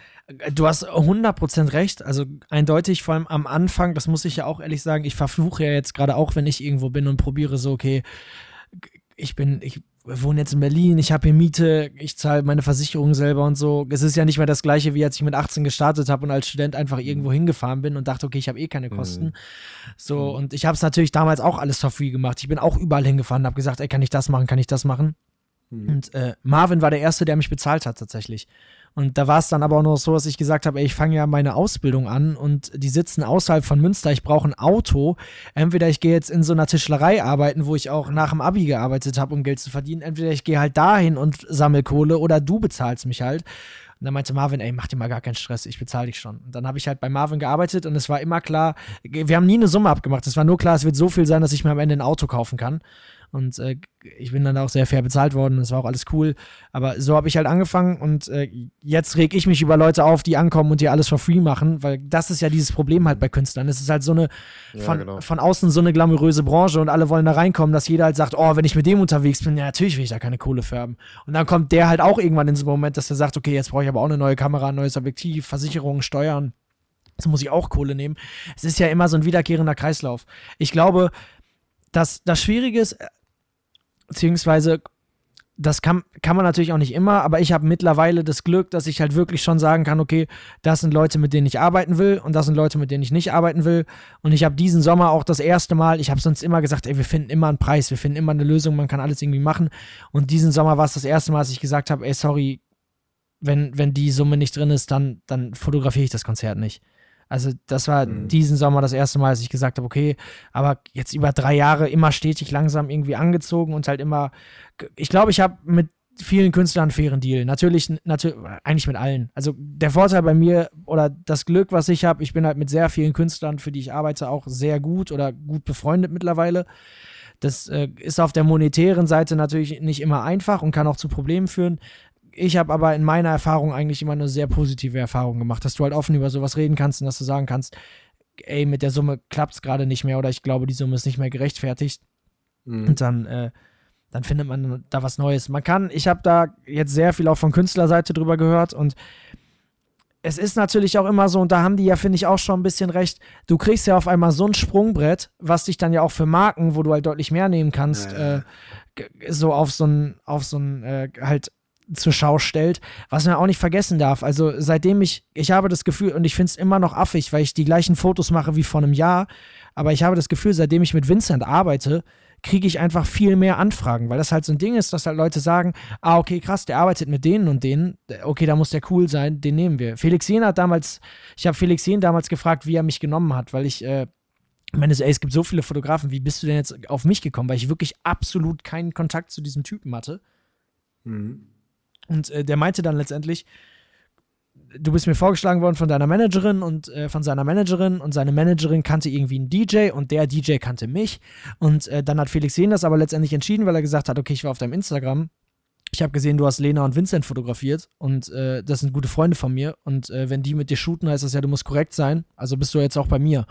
du hast 100% recht. Also eindeutig, vor allem am Anfang, das muss ich ja auch ehrlich sagen, ich verfluche ja jetzt gerade auch, wenn ich irgendwo bin und probiere so, okay, ich bin, ich wohne jetzt in Berlin, ich habe hier Miete, ich zahle meine Versicherung selber und so. Es ist ja nicht mehr das gleiche, wie als ich mit 18 gestartet habe und als Student einfach irgendwo hingefahren bin und dachte, okay, ich habe eh keine mhm. Kosten. Mhm. So, und ich habe es natürlich damals auch alles for free gemacht. Ich bin auch überall hingefahren und habe gesagt, ey, kann ich das machen, kann ich das machen? Mhm. Und äh, Marvin war der Erste, der mich bezahlt hat tatsächlich. Und da war es dann aber auch noch so, dass ich gesagt habe, ey, ich fange ja meine Ausbildung an und die sitzen außerhalb von Münster, ich brauche ein Auto. Entweder ich gehe jetzt in so einer Tischlerei arbeiten, wo ich auch nach dem Abi gearbeitet habe, um Geld zu verdienen. Entweder ich gehe halt dahin und sammle Kohle oder du bezahlst mich halt. Und dann meinte Marvin, ey, mach dir mal gar keinen Stress, ich bezahle dich schon. Und dann habe ich halt bei Marvin gearbeitet und es war immer klar, wir haben nie eine Summe abgemacht. Es war nur klar, es wird so viel sein, dass ich mir am Ende ein Auto kaufen kann. Und äh, ich bin dann auch sehr fair bezahlt worden. Das war auch alles cool. Aber so habe ich halt angefangen und äh, jetzt reg ich mich über Leute auf, die ankommen und dir alles for free machen, weil das ist ja dieses Problem halt bei Künstlern. Es ist halt so eine von, ja, genau. von außen so eine glamouröse Branche und alle wollen da reinkommen, dass jeder halt sagt, oh, wenn ich mit dem unterwegs bin, ja, natürlich will ich da keine Kohle für haben. Und dann kommt der halt auch irgendwann in so einen Moment, dass er sagt, okay, jetzt brauche ich aber auch eine neue Kamera, ein neues Objektiv, Versicherungen, Steuern. Jetzt muss ich auch Kohle nehmen. Es ist ja immer so ein wiederkehrender Kreislauf. Ich glaube, dass das Schwierige ist, beziehungsweise das kann, kann man natürlich auch nicht immer, aber ich habe mittlerweile das Glück, dass ich halt wirklich schon sagen kann, okay, das sind Leute, mit denen ich arbeiten will und das sind Leute, mit denen ich nicht arbeiten will. Und ich habe diesen Sommer auch das erste Mal, ich habe sonst immer gesagt, ey, wir finden immer einen Preis, wir finden immer eine Lösung, man kann alles irgendwie machen. Und diesen Sommer war es das erste Mal, dass ich gesagt habe, ey, sorry, wenn, wenn die Summe nicht drin ist, dann, dann fotografiere ich das Konzert nicht. Also das war mhm. diesen Sommer das erste Mal, dass ich gesagt habe, okay, aber jetzt über drei Jahre immer stetig langsam irgendwie angezogen und halt immer, ich glaube, ich habe mit vielen Künstlern einen fairen Deal. Natürlich, natürlich, eigentlich mit allen. Also der Vorteil bei mir oder das Glück, was ich habe, ich bin halt mit sehr vielen Künstlern, für die ich arbeite, auch sehr gut oder gut befreundet mittlerweile. Das äh, ist auf der monetären Seite natürlich nicht immer einfach und kann auch zu Problemen führen. Ich habe aber in meiner Erfahrung eigentlich immer eine sehr positive Erfahrung gemacht, dass du halt offen über sowas reden kannst und dass du sagen kannst, ey, mit der Summe klappt es gerade nicht mehr oder ich glaube, die Summe ist nicht mehr gerechtfertigt. Mhm. Und dann, äh, dann findet man da was Neues. Man kann, ich habe da jetzt sehr viel auch von Künstlerseite drüber gehört und es ist natürlich auch immer so, und da haben die ja, finde ich, auch schon ein bisschen recht, du kriegst ja auf einmal so ein Sprungbrett, was dich dann ja auch für Marken, wo du halt deutlich mehr nehmen kannst, ja, ja. Äh, so auf so ein, auf so ein, äh, halt zur Schau stellt, was man auch nicht vergessen darf. Also seitdem ich, ich habe das Gefühl, und ich finde es immer noch affig, weil ich die gleichen Fotos mache wie vor einem Jahr, aber ich habe das Gefühl, seitdem ich mit Vincent arbeite, kriege ich einfach viel mehr Anfragen, weil das halt so ein Ding ist, dass halt Leute sagen, ah, okay, krass, der arbeitet mit denen und denen, okay, da muss der cool sein, den nehmen wir. Felix Jen hat damals, ich habe Felix Jen damals gefragt, wie er mich genommen hat, weil ich, äh, meine, ey, es gibt so viele Fotografen, wie bist du denn jetzt auf mich gekommen, weil ich wirklich absolut keinen Kontakt zu diesem Typen hatte. Mhm. Und äh, der meinte dann letztendlich, du bist mir vorgeschlagen worden von deiner Managerin und äh, von seiner Managerin und seine Managerin kannte irgendwie einen DJ und der DJ kannte mich. Und äh, dann hat Felix Sehen das aber letztendlich entschieden, weil er gesagt hat, okay, ich war auf deinem Instagram. Ich habe gesehen, du hast Lena und Vincent fotografiert und äh, das sind gute Freunde von mir. Und äh, wenn die mit dir shooten, heißt das ja, du musst korrekt sein. Also bist du jetzt auch bei mir.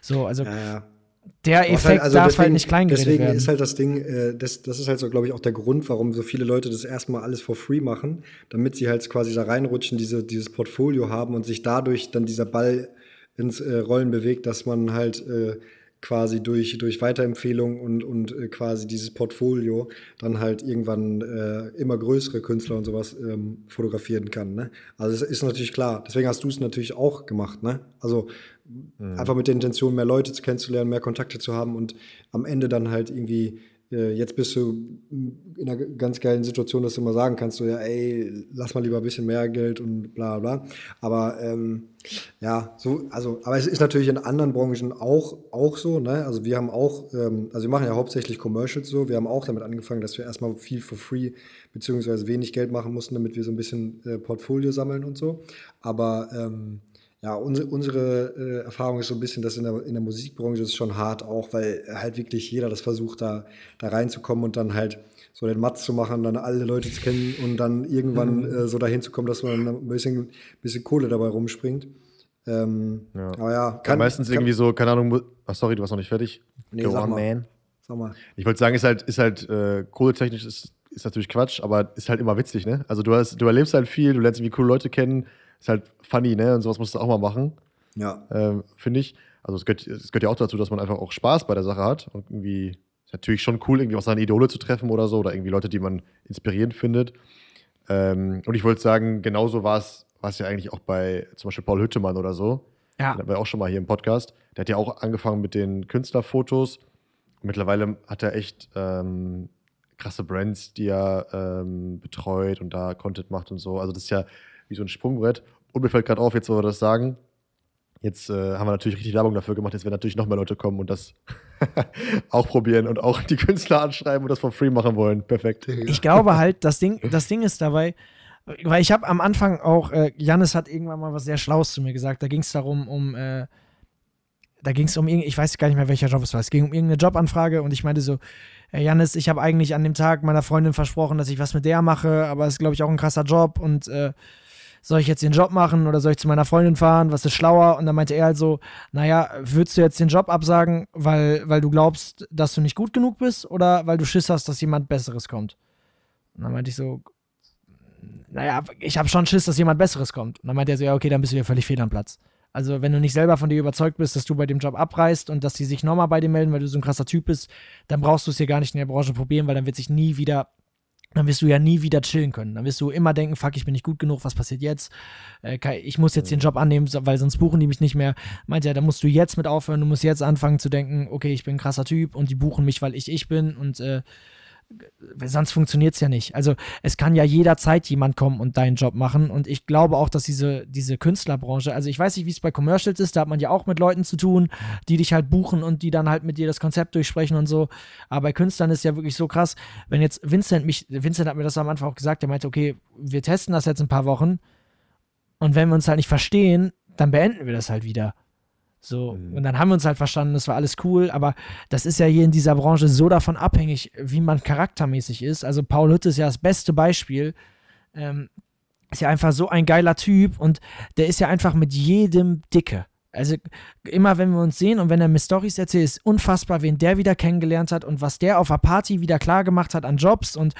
So, also ja, ja der halt, Effekt halt, also darf deswegen, halt nicht klein Deswegen werden. ist halt das Ding, äh, das, das ist halt so, glaube ich, auch der Grund, warum so viele Leute das erstmal alles for free machen, damit sie halt quasi da reinrutschen, diese, dieses Portfolio haben und sich dadurch dann dieser Ball ins äh, Rollen bewegt, dass man halt äh, quasi durch, durch Weiterempfehlung und, und äh, quasi dieses Portfolio dann halt irgendwann äh, immer größere Künstler und sowas ähm, fotografieren kann. Ne? Also es ist natürlich klar. Deswegen hast du es natürlich auch gemacht. Ne? Also mhm. einfach mit der Intention, mehr Leute kennenzulernen, mehr Kontakte zu haben und am Ende dann halt irgendwie äh, jetzt bist du in einer ganz geilen Situation, dass du mal sagen kannst, so ja, ey, lass mal lieber ein bisschen mehr Geld und bla bla. Aber ähm, ja, so, also, aber es ist natürlich in anderen Branchen auch, auch so, ne? Also wir haben auch, ähm, also wir machen ja hauptsächlich Commercials so, wir haben auch damit angefangen, dass wir erstmal viel for free beziehungsweise wenig Geld machen mussten, damit wir so ein bisschen äh, Portfolio sammeln und so. Aber ähm, ja, unsere, unsere äh, Erfahrung ist so ein bisschen, dass in der, in der Musikbranche ist schon hart auch, weil halt wirklich jeder das versucht, da, da reinzukommen und dann halt so den Matz zu machen, dann alle Leute zu kennen und dann irgendwann mhm. äh, so dahin zu kommen, dass man ein bisschen, bisschen Kohle dabei rumspringt. Ähm, ja. Aber ja, kann, ja, meistens kann, irgendwie so, keine Ahnung, ach sorry, du warst noch nicht fertig. Nee, Go sag on, mal. man. Sag mal. Ich wollte sagen, ist halt, ist halt äh, kohletechnisch ist ist natürlich Quatsch, aber ist halt immer witzig, ne? Also du hast, du erlebst halt viel, du lernst irgendwie coole Leute kennen, ist halt funny, ne? Und sowas musst du auch mal machen. Ja. Ähm, Finde ich. Also es gehört, es gehört ja auch dazu, dass man einfach auch Spaß bei der Sache hat. Und irgendwie ist natürlich schon cool, irgendwie auch seine Idole zu treffen oder so, oder irgendwie Leute, die man inspirierend findet. Ähm, und ich wollte sagen, genauso war es ja eigentlich auch bei zum Beispiel Paul Hüttemann oder so. Ja. Der war auch schon mal hier im Podcast. Der hat ja auch angefangen mit den Künstlerfotos. Mittlerweile hat er echt ähm, krasse Brands, die er ähm, betreut und da Content macht und so. Also das ist ja wie so ein Sprungbrett. Und mir fällt gerade auf, jetzt wo wir das sagen, jetzt äh, haben wir natürlich richtig Werbung dafür gemacht. Jetzt werden natürlich noch mehr Leute kommen und das auch probieren und auch die Künstler anschreiben und das for free machen wollen. Perfekt. Ich glaube halt, das Ding, das Ding ist dabei, weil ich habe am Anfang auch, äh, Jannis hat irgendwann mal was sehr Schlaues zu mir gesagt. Da ging es darum, um, äh, da ging es um, ich weiß gar nicht mehr, welcher Job es war. Es ging um irgendeine Jobanfrage und ich meinte so, hey Jannis, ich habe eigentlich an dem Tag meiner Freundin versprochen, dass ich was mit der mache, aber es ist, glaube ich, auch ein krasser Job und äh, soll ich jetzt den Job machen oder soll ich zu meiner Freundin fahren? Was ist schlauer? Und dann meinte er halt so, naja, würdest du jetzt den Job absagen, weil, weil du glaubst, dass du nicht gut genug bist oder weil du Schiss hast, dass jemand Besseres kommt? Und dann meinte ich so, naja, ich habe schon Schiss, dass jemand Besseres kommt. Und dann meinte er so, ja, okay, dann bist du ja völlig fehl am Platz. Also, wenn du nicht selber von dir überzeugt bist, dass du bei dem Job abreißt und dass die sich nochmal bei dir melden, weil du so ein krasser Typ bist, dann brauchst du es hier gar nicht in der Branche probieren, weil dann wird sich nie wieder, dann wirst du ja nie wieder chillen können. Dann wirst du immer denken, fuck, ich bin nicht gut genug, was passiert jetzt? Äh, ich muss jetzt den Job annehmen, weil sonst buchen die mich nicht mehr. Meint er, da musst du jetzt mit aufhören, du musst jetzt anfangen zu denken, okay, ich bin ein krasser Typ und die buchen mich, weil ich ich bin und äh, sonst funktioniert es ja nicht. Also es kann ja jederzeit jemand kommen und deinen Job machen. Und ich glaube auch, dass diese, diese Künstlerbranche, also ich weiß nicht, wie es bei Commercials ist, da hat man ja auch mit Leuten zu tun, die dich halt buchen und die dann halt mit dir das Konzept durchsprechen und so. Aber bei Künstlern ist ja wirklich so krass, wenn jetzt Vincent mich, Vincent hat mir das am Anfang auch gesagt, der meinte, okay, wir testen das jetzt ein paar Wochen und wenn wir uns halt nicht verstehen, dann beenden wir das halt wieder. So, mhm. und dann haben wir uns halt verstanden, das war alles cool, aber das ist ja hier in dieser Branche so davon abhängig, wie man charaktermäßig ist. Also Paul Hütte ist ja das beste Beispiel. Ähm, ist ja einfach so ein geiler Typ und der ist ja einfach mit jedem dicke. Also immer wenn wir uns sehen und wenn er mir Storys erzählt, ist unfassbar, wen der wieder kennengelernt hat und was der auf der Party wieder klar gemacht hat an Jobs und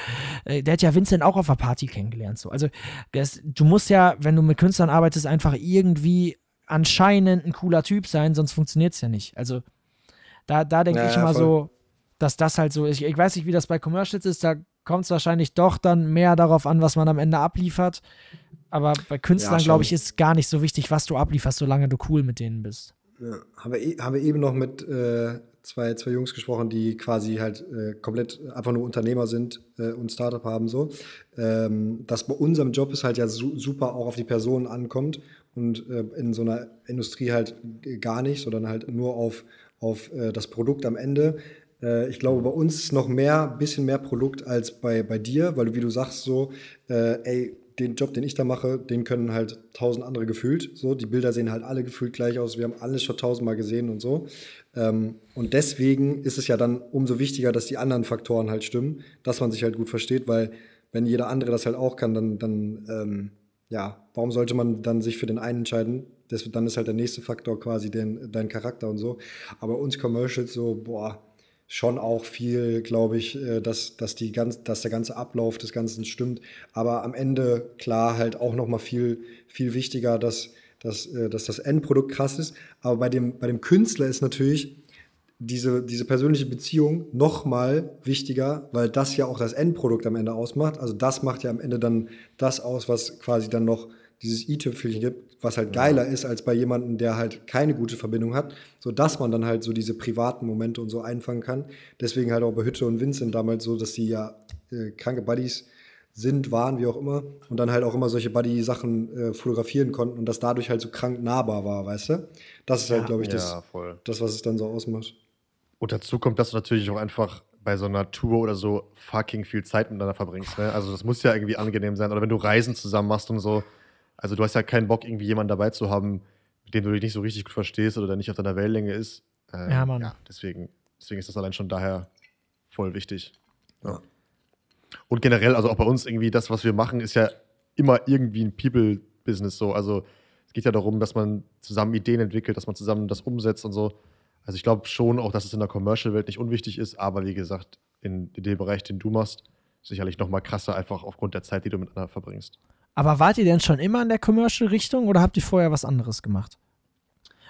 äh, der hat ja Vincent auch auf der Party kennengelernt. So. Also das, du musst ja, wenn du mit Künstlern arbeitest, einfach irgendwie anscheinend ein cooler Typ sein, sonst funktioniert es ja nicht. Also da, da denke ja, ich immer voll. so, dass das halt so ist. Ich, ich, weiß nicht, wie das bei Commercials ist, da kommt es wahrscheinlich doch dann mehr darauf an, was man am Ende abliefert. Aber bei Künstlern, ja, glaube ich, ist gar nicht so wichtig, was du ablieferst, solange du cool mit denen bist. Ja, haben, wir, e, haben wir eben noch mit äh, zwei, zwei Jungs gesprochen, die quasi halt äh, komplett einfach nur Unternehmer sind äh, und Startup haben so. Ähm, dass bei unserem Job es halt ja su super auch auf die Personen ankommt und äh, in so einer Industrie halt gar nicht, sondern halt nur auf, auf äh, das Produkt am Ende. Äh, ich glaube, bei uns ist noch mehr, bisschen mehr Produkt als bei, bei dir, weil wie du sagst, so, äh, ey, den Job, den ich da mache, den können halt tausend andere gefühlt. So, die Bilder sehen halt alle gefühlt gleich aus. Wir haben alles schon tausendmal gesehen und so. Ähm, und deswegen ist es ja dann umso wichtiger, dass die anderen Faktoren halt stimmen, dass man sich halt gut versteht, weil wenn jeder andere das halt auch kann, dann, dann ähm, ja, warum sollte man dann sich für den einen entscheiden? Das, dann ist halt der nächste Faktor quasi den, dein Charakter und so. Aber uns Commercials so, boah, schon auch viel, glaube ich, äh, dass, dass, die ganz, dass der ganze Ablauf des Ganzen stimmt. Aber am Ende, klar, halt auch nochmal viel, viel wichtiger, dass, dass, äh, dass das Endprodukt krass ist. Aber bei dem, bei dem Künstler ist natürlich, diese, diese persönliche Beziehung noch mal wichtiger, weil das ja auch das Endprodukt am Ende ausmacht. Also das macht ja am Ende dann das aus, was quasi dann noch dieses i-Tüpfelchen gibt, was halt geiler ist als bei jemandem, der halt keine gute Verbindung hat, so dass man dann halt so diese privaten Momente und so einfangen kann. Deswegen halt auch bei Hütte und Vincent damals so, dass sie ja äh, kranke Buddies sind, waren, wie auch immer, und dann halt auch immer solche Buddy-Sachen äh, fotografieren konnten und das dadurch halt so krank nahbar war, weißt du? Das ist halt, glaube ich, das, ja, das, was es dann so ausmacht. Und dazu kommt, dass du natürlich auch einfach bei so einer Tour oder so fucking viel Zeit miteinander verbringst. Ne? Also das muss ja irgendwie angenehm sein. Oder wenn du Reisen zusammen machst und so. Also du hast ja keinen Bock, irgendwie jemanden dabei zu haben, mit dem du dich nicht so richtig gut verstehst oder der nicht auf deiner Wellenlänge ist. Ähm, ja, Mann. Ja, deswegen, deswegen ist das allein schon daher voll wichtig. Ja. Und generell, also auch bei uns irgendwie, das, was wir machen, ist ja immer irgendwie ein People-Business so. Also es geht ja darum, dass man zusammen Ideen entwickelt, dass man zusammen das umsetzt und so. Also ich glaube schon auch, dass es in der Commercial-Welt nicht unwichtig ist, aber wie gesagt, in, in, dem Bereich, den du machst, sicherlich noch mal krasser, einfach aufgrund der Zeit, die du miteinander verbringst. Aber wart ihr denn schon immer in der Commercial-Richtung oder habt ihr vorher was anderes gemacht?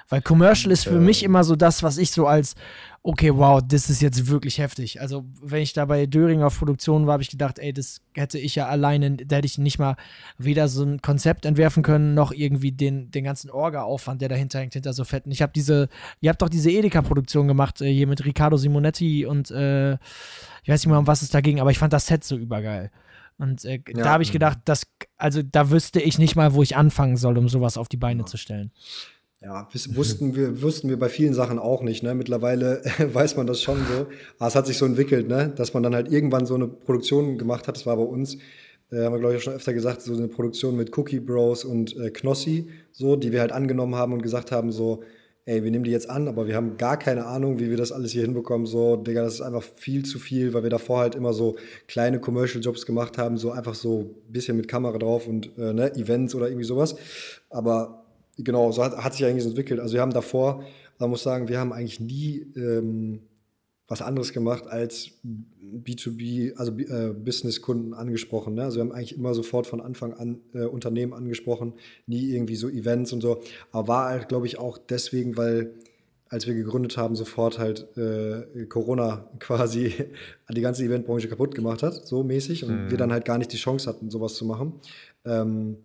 Weil Commercial ist für Äh. mich immer so das, was ich so als, okay, wow, das ist jetzt wirklich heftig. Also, wenn ich da bei Döring auf Produktion war, habe ich gedacht, ey, das hätte ich ja alleine, da hätte ich nicht mal weder so ein Konzept entwerfen können, noch irgendwie den, den ganzen Orga-Aufwand, der dahinter hängt, hinter so fetten. Ich habe diese, ihr habt doch diese Edeka-Produktion gemacht, äh, hier mit Riccardo Simonetti und äh, ich weiß nicht mal, um was es da ging, aber ich fand das Set so übergeil. Und äh, da Ja. habe ich gedacht, das, also da wüsste ich nicht mal, wo ich anfangen soll, um sowas auf die Beine zu stellen. Ja, wussten wir, wussten wir bei vielen Sachen auch nicht. Ne? Mittlerweile weiß man das schon so. Aber es hat sich so entwickelt, ne? dass man dann halt irgendwann so eine Produktion gemacht hat. Das war bei uns, äh, haben wir glaube ich auch schon öfter gesagt, so eine Produktion mit Cookie Bros und äh, Knossi, so, die wir halt angenommen haben und gesagt haben, so, ey, wir nehmen die jetzt an, aber wir haben gar keine Ahnung, wie wir das alles hier hinbekommen. So, Digga, das ist einfach viel zu viel, weil wir davor halt immer so kleine Commercial-Jobs gemacht haben, so einfach so ein bisschen mit Kamera drauf und äh, ne, Events oder irgendwie sowas. Aber genau, so hat, hat sich eigentlich so entwickelt. Also wir haben davor, man muss sagen, wir haben eigentlich nie ähm, was anderes gemacht als B2B, also äh, Business-Kunden angesprochen. Ne? Also wir haben eigentlich immer sofort von Anfang an äh, Unternehmen angesprochen, nie irgendwie so Events und so. Aber war halt, glaube ich, auch deswegen, weil als wir gegründet haben, sofort halt äh, Corona quasi die ganze Eventbranche kaputt gemacht hat, so mäßig. Und wir dann halt gar nicht die Chance hatten, sowas zu machen. Ähm,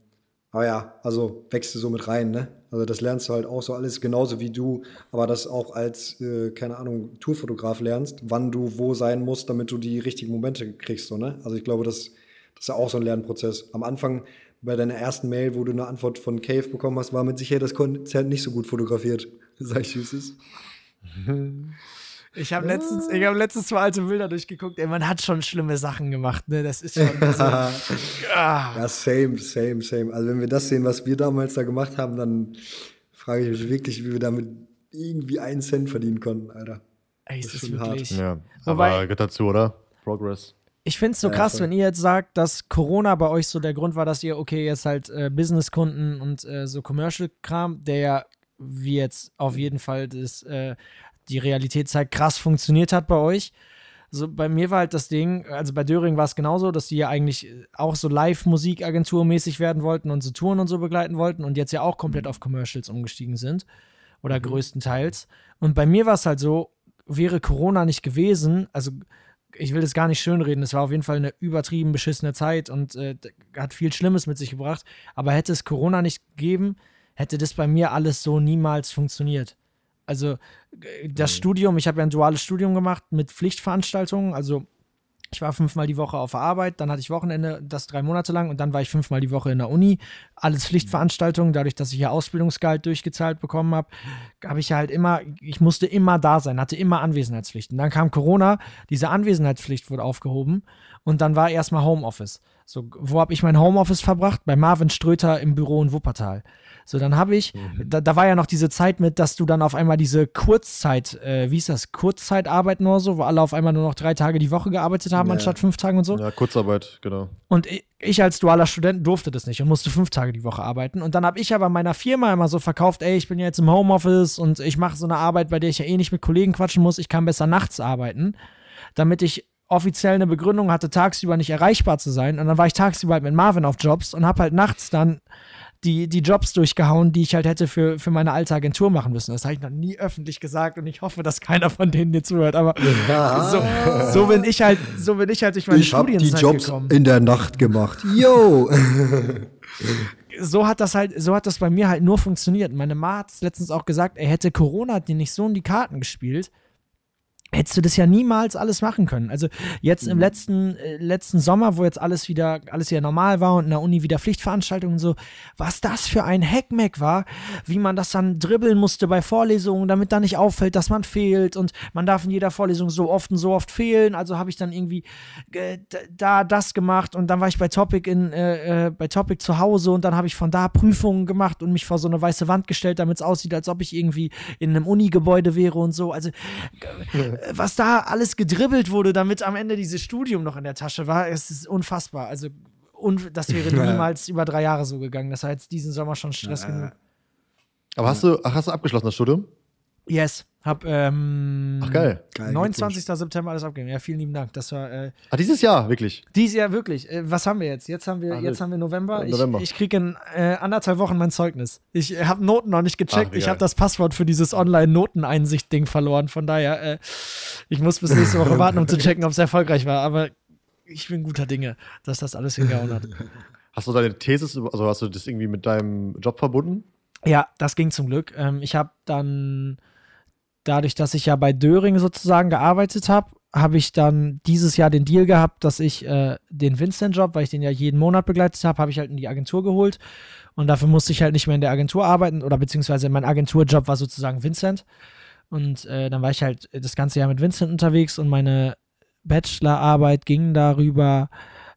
aber ja, also wächst du so mit rein, ne? Also das lernst du halt auch so alles genauso wie du, aber das auch als, äh, keine Ahnung, Tourfotograf lernst, wann du wo sein musst, damit du die richtigen Momente kriegst, so, ne? Also ich glaube, das, das ist ja auch so ein Lernprozess. Am Anfang bei deiner ersten Mail, wo du eine Antwort von Cave bekommen hast, war mit Sicherheit das Konzert nicht so gut fotografiert. Sag ich, wie es. Ich habe letztens, ich hab letztens zwei alte Bilder durchgeguckt, ey, man hat schon schlimme Sachen gemacht, ne? Das ist schon so, ah. Ja, same, same, same. Also wenn wir das sehen, was wir damals da gemacht haben, dann frage ich mich wirklich, wie wir damit irgendwie einen Cent verdienen konnten, Alter. Ey, Das ist ist das schon hart. wirklich. Ja, Wobei- aber gehört dazu, oder? Progress. Ich finde es so krass, wenn ihr jetzt sagt, dass Corona bei euch so der Grund war, dass ihr, okay, jetzt halt äh, Businesskunden und äh, so Commercial-Kram, der ja, wie jetzt auf jeden Fall das, äh, die Realität zeigt, krass funktioniert hat bei euch. So, bei mir war halt das Ding, also bei Döring war es genauso, dass die ja eigentlich äh, auch so Live-Musikagentur-mäßig werden wollten und so Touren und so begleiten wollten und jetzt ja auch komplett auf Commercials umgestiegen sind. Oder größtenteils. Und bei mir war es halt so, wäre Corona nicht gewesen, also ich will das gar nicht schönreden, es war auf jeden Fall eine übertrieben beschissene Zeit und äh, hat viel Schlimmes mit sich gebracht. Aber hätte es Corona nicht gegeben, hätte das bei mir alles so niemals funktioniert. Also äh, das Studium, ich habe ja ein duales Studium gemacht mit Pflichtveranstaltungen, also ich war fünfmal die Woche auf der Arbeit, dann hatte ich Wochenende, das drei Monate lang und dann war ich fünfmal die Woche in der Uni. Alles Pflichtveranstaltungen, dadurch, dass ich ja Ausbildungsgehalt durchgezahlt bekommen habe, habe ich halt immer, ich musste immer da sein, hatte immer Anwesenheitspflichten. Dann kam Corona, diese Anwesenheitspflicht wurde aufgehoben und dann war erstmal Homeoffice. So, wo habe ich mein Homeoffice verbracht? Bei Marvin Ströter im Büro in Wuppertal. So, dann habe ich, da, da war ja noch diese Zeit mit, dass du dann auf einmal diese Kurzzeit, äh, wie ist das, Kurzzeitarbeit oder so, wo alle auf einmal nur noch drei Tage die Woche gearbeitet haben, Ja. anstatt fünf Tagen und so. Ja, Kurzarbeit, genau. Und ich, ich als dualer Student durfte das nicht und musste fünf Tage die Woche arbeiten. Und dann habe ich aber meiner Firma immer so verkauft, ey, ich bin ja jetzt im Homeoffice und ich mache so eine Arbeit, bei der ich ja eh nicht mit Kollegen quatschen muss. Ich kann besser nachts arbeiten, damit ich offiziell eine Begründung hatte, tagsüber nicht erreichbar zu sein. Und dann war ich tagsüber halt mit Marvin auf Jobs und habe halt nachts dann die, die Jobs durchgehauen, die ich halt hätte für, für meine alte Agentur machen müssen. Das habe ich noch nie öffentlich gesagt und ich hoffe, dass keiner von denen dir zuhört. Aber so, so bin ich halt, so bin ich halt durch meine Ich habe die Jobs gekommen in der Nacht gemacht. Yo! so hat das halt, so hat das bei mir halt nur funktioniert. Meine Ma hat letztens auch gesagt, er hätte Corona dir nicht so in die Karten gespielt, hättest du das ja niemals alles machen können. Also jetzt im letzten, äh, letzten Sommer, wo jetzt alles wieder, alles wieder normal war und in der Uni wieder Pflichtveranstaltungen und so, was das für ein Hackmack war, wie man das dann dribbeln musste bei Vorlesungen, damit da nicht auffällt, dass man fehlt und man darf in jeder Vorlesung so oft und so oft fehlen. Also habe ich dann irgendwie äh, da das gemacht und dann war ich bei Topic in äh, äh, bei Topic zu Hause und dann habe ich von da Prüfungen gemacht und mich vor so eine weiße Wand gestellt, damit es aussieht, als ob ich irgendwie in einem Uni-Gebäude wäre und so. Also was da alles gedribbelt wurde, damit am Ende dieses Studium noch in der Tasche war, es ist unfassbar. Also und das wäre niemals über drei Jahre so gegangen. Das war jetzt diesen Sommer schon Stress genug. Aber hast du, hast du abgeschlossen das Studium? Yes. Hab ähm, Ach, geil. Geil, 29. September alles abgegeben. Ja, vielen lieben Dank. Das war äh, Ah, dieses Jahr, wirklich. dieses Jahr wirklich. Äh, was haben wir jetzt? Jetzt haben wir, Ah, jetzt haben wir November. Ja, November. Ich, ich kriege in äh, anderthalb Wochen mein Zeugnis. Ich äh, habe Noten noch nicht gecheckt. Ach, ich habe das Passwort für dieses Online-Noteneinsicht-Ding verloren. Von daher, äh, ich muss bis nächste Woche warten, um zu checken, ob es erfolgreich war. Aber ich bin guter Dinge, dass das alles hingehauen hat. Hast du deine Thesis, über- also hast du das irgendwie mit deinem Job verbunden? Ja, das ging zum Glück. Ähm, ich habe dann, dadurch, dass ich ja bei Döring sozusagen gearbeitet habe, habe ich dann dieses Jahr den Deal gehabt, dass ich äh, den Vincent-Job, weil ich den ja jeden Monat begleitet habe, habe ich halt in die Agentur geholt. Und dafür musste ich halt nicht mehr in der Agentur arbeiten oder beziehungsweise mein Agenturjob war sozusagen Vincent. Und äh, dann war ich halt das ganze Jahr mit Vincent unterwegs und meine Bachelorarbeit ging darüber,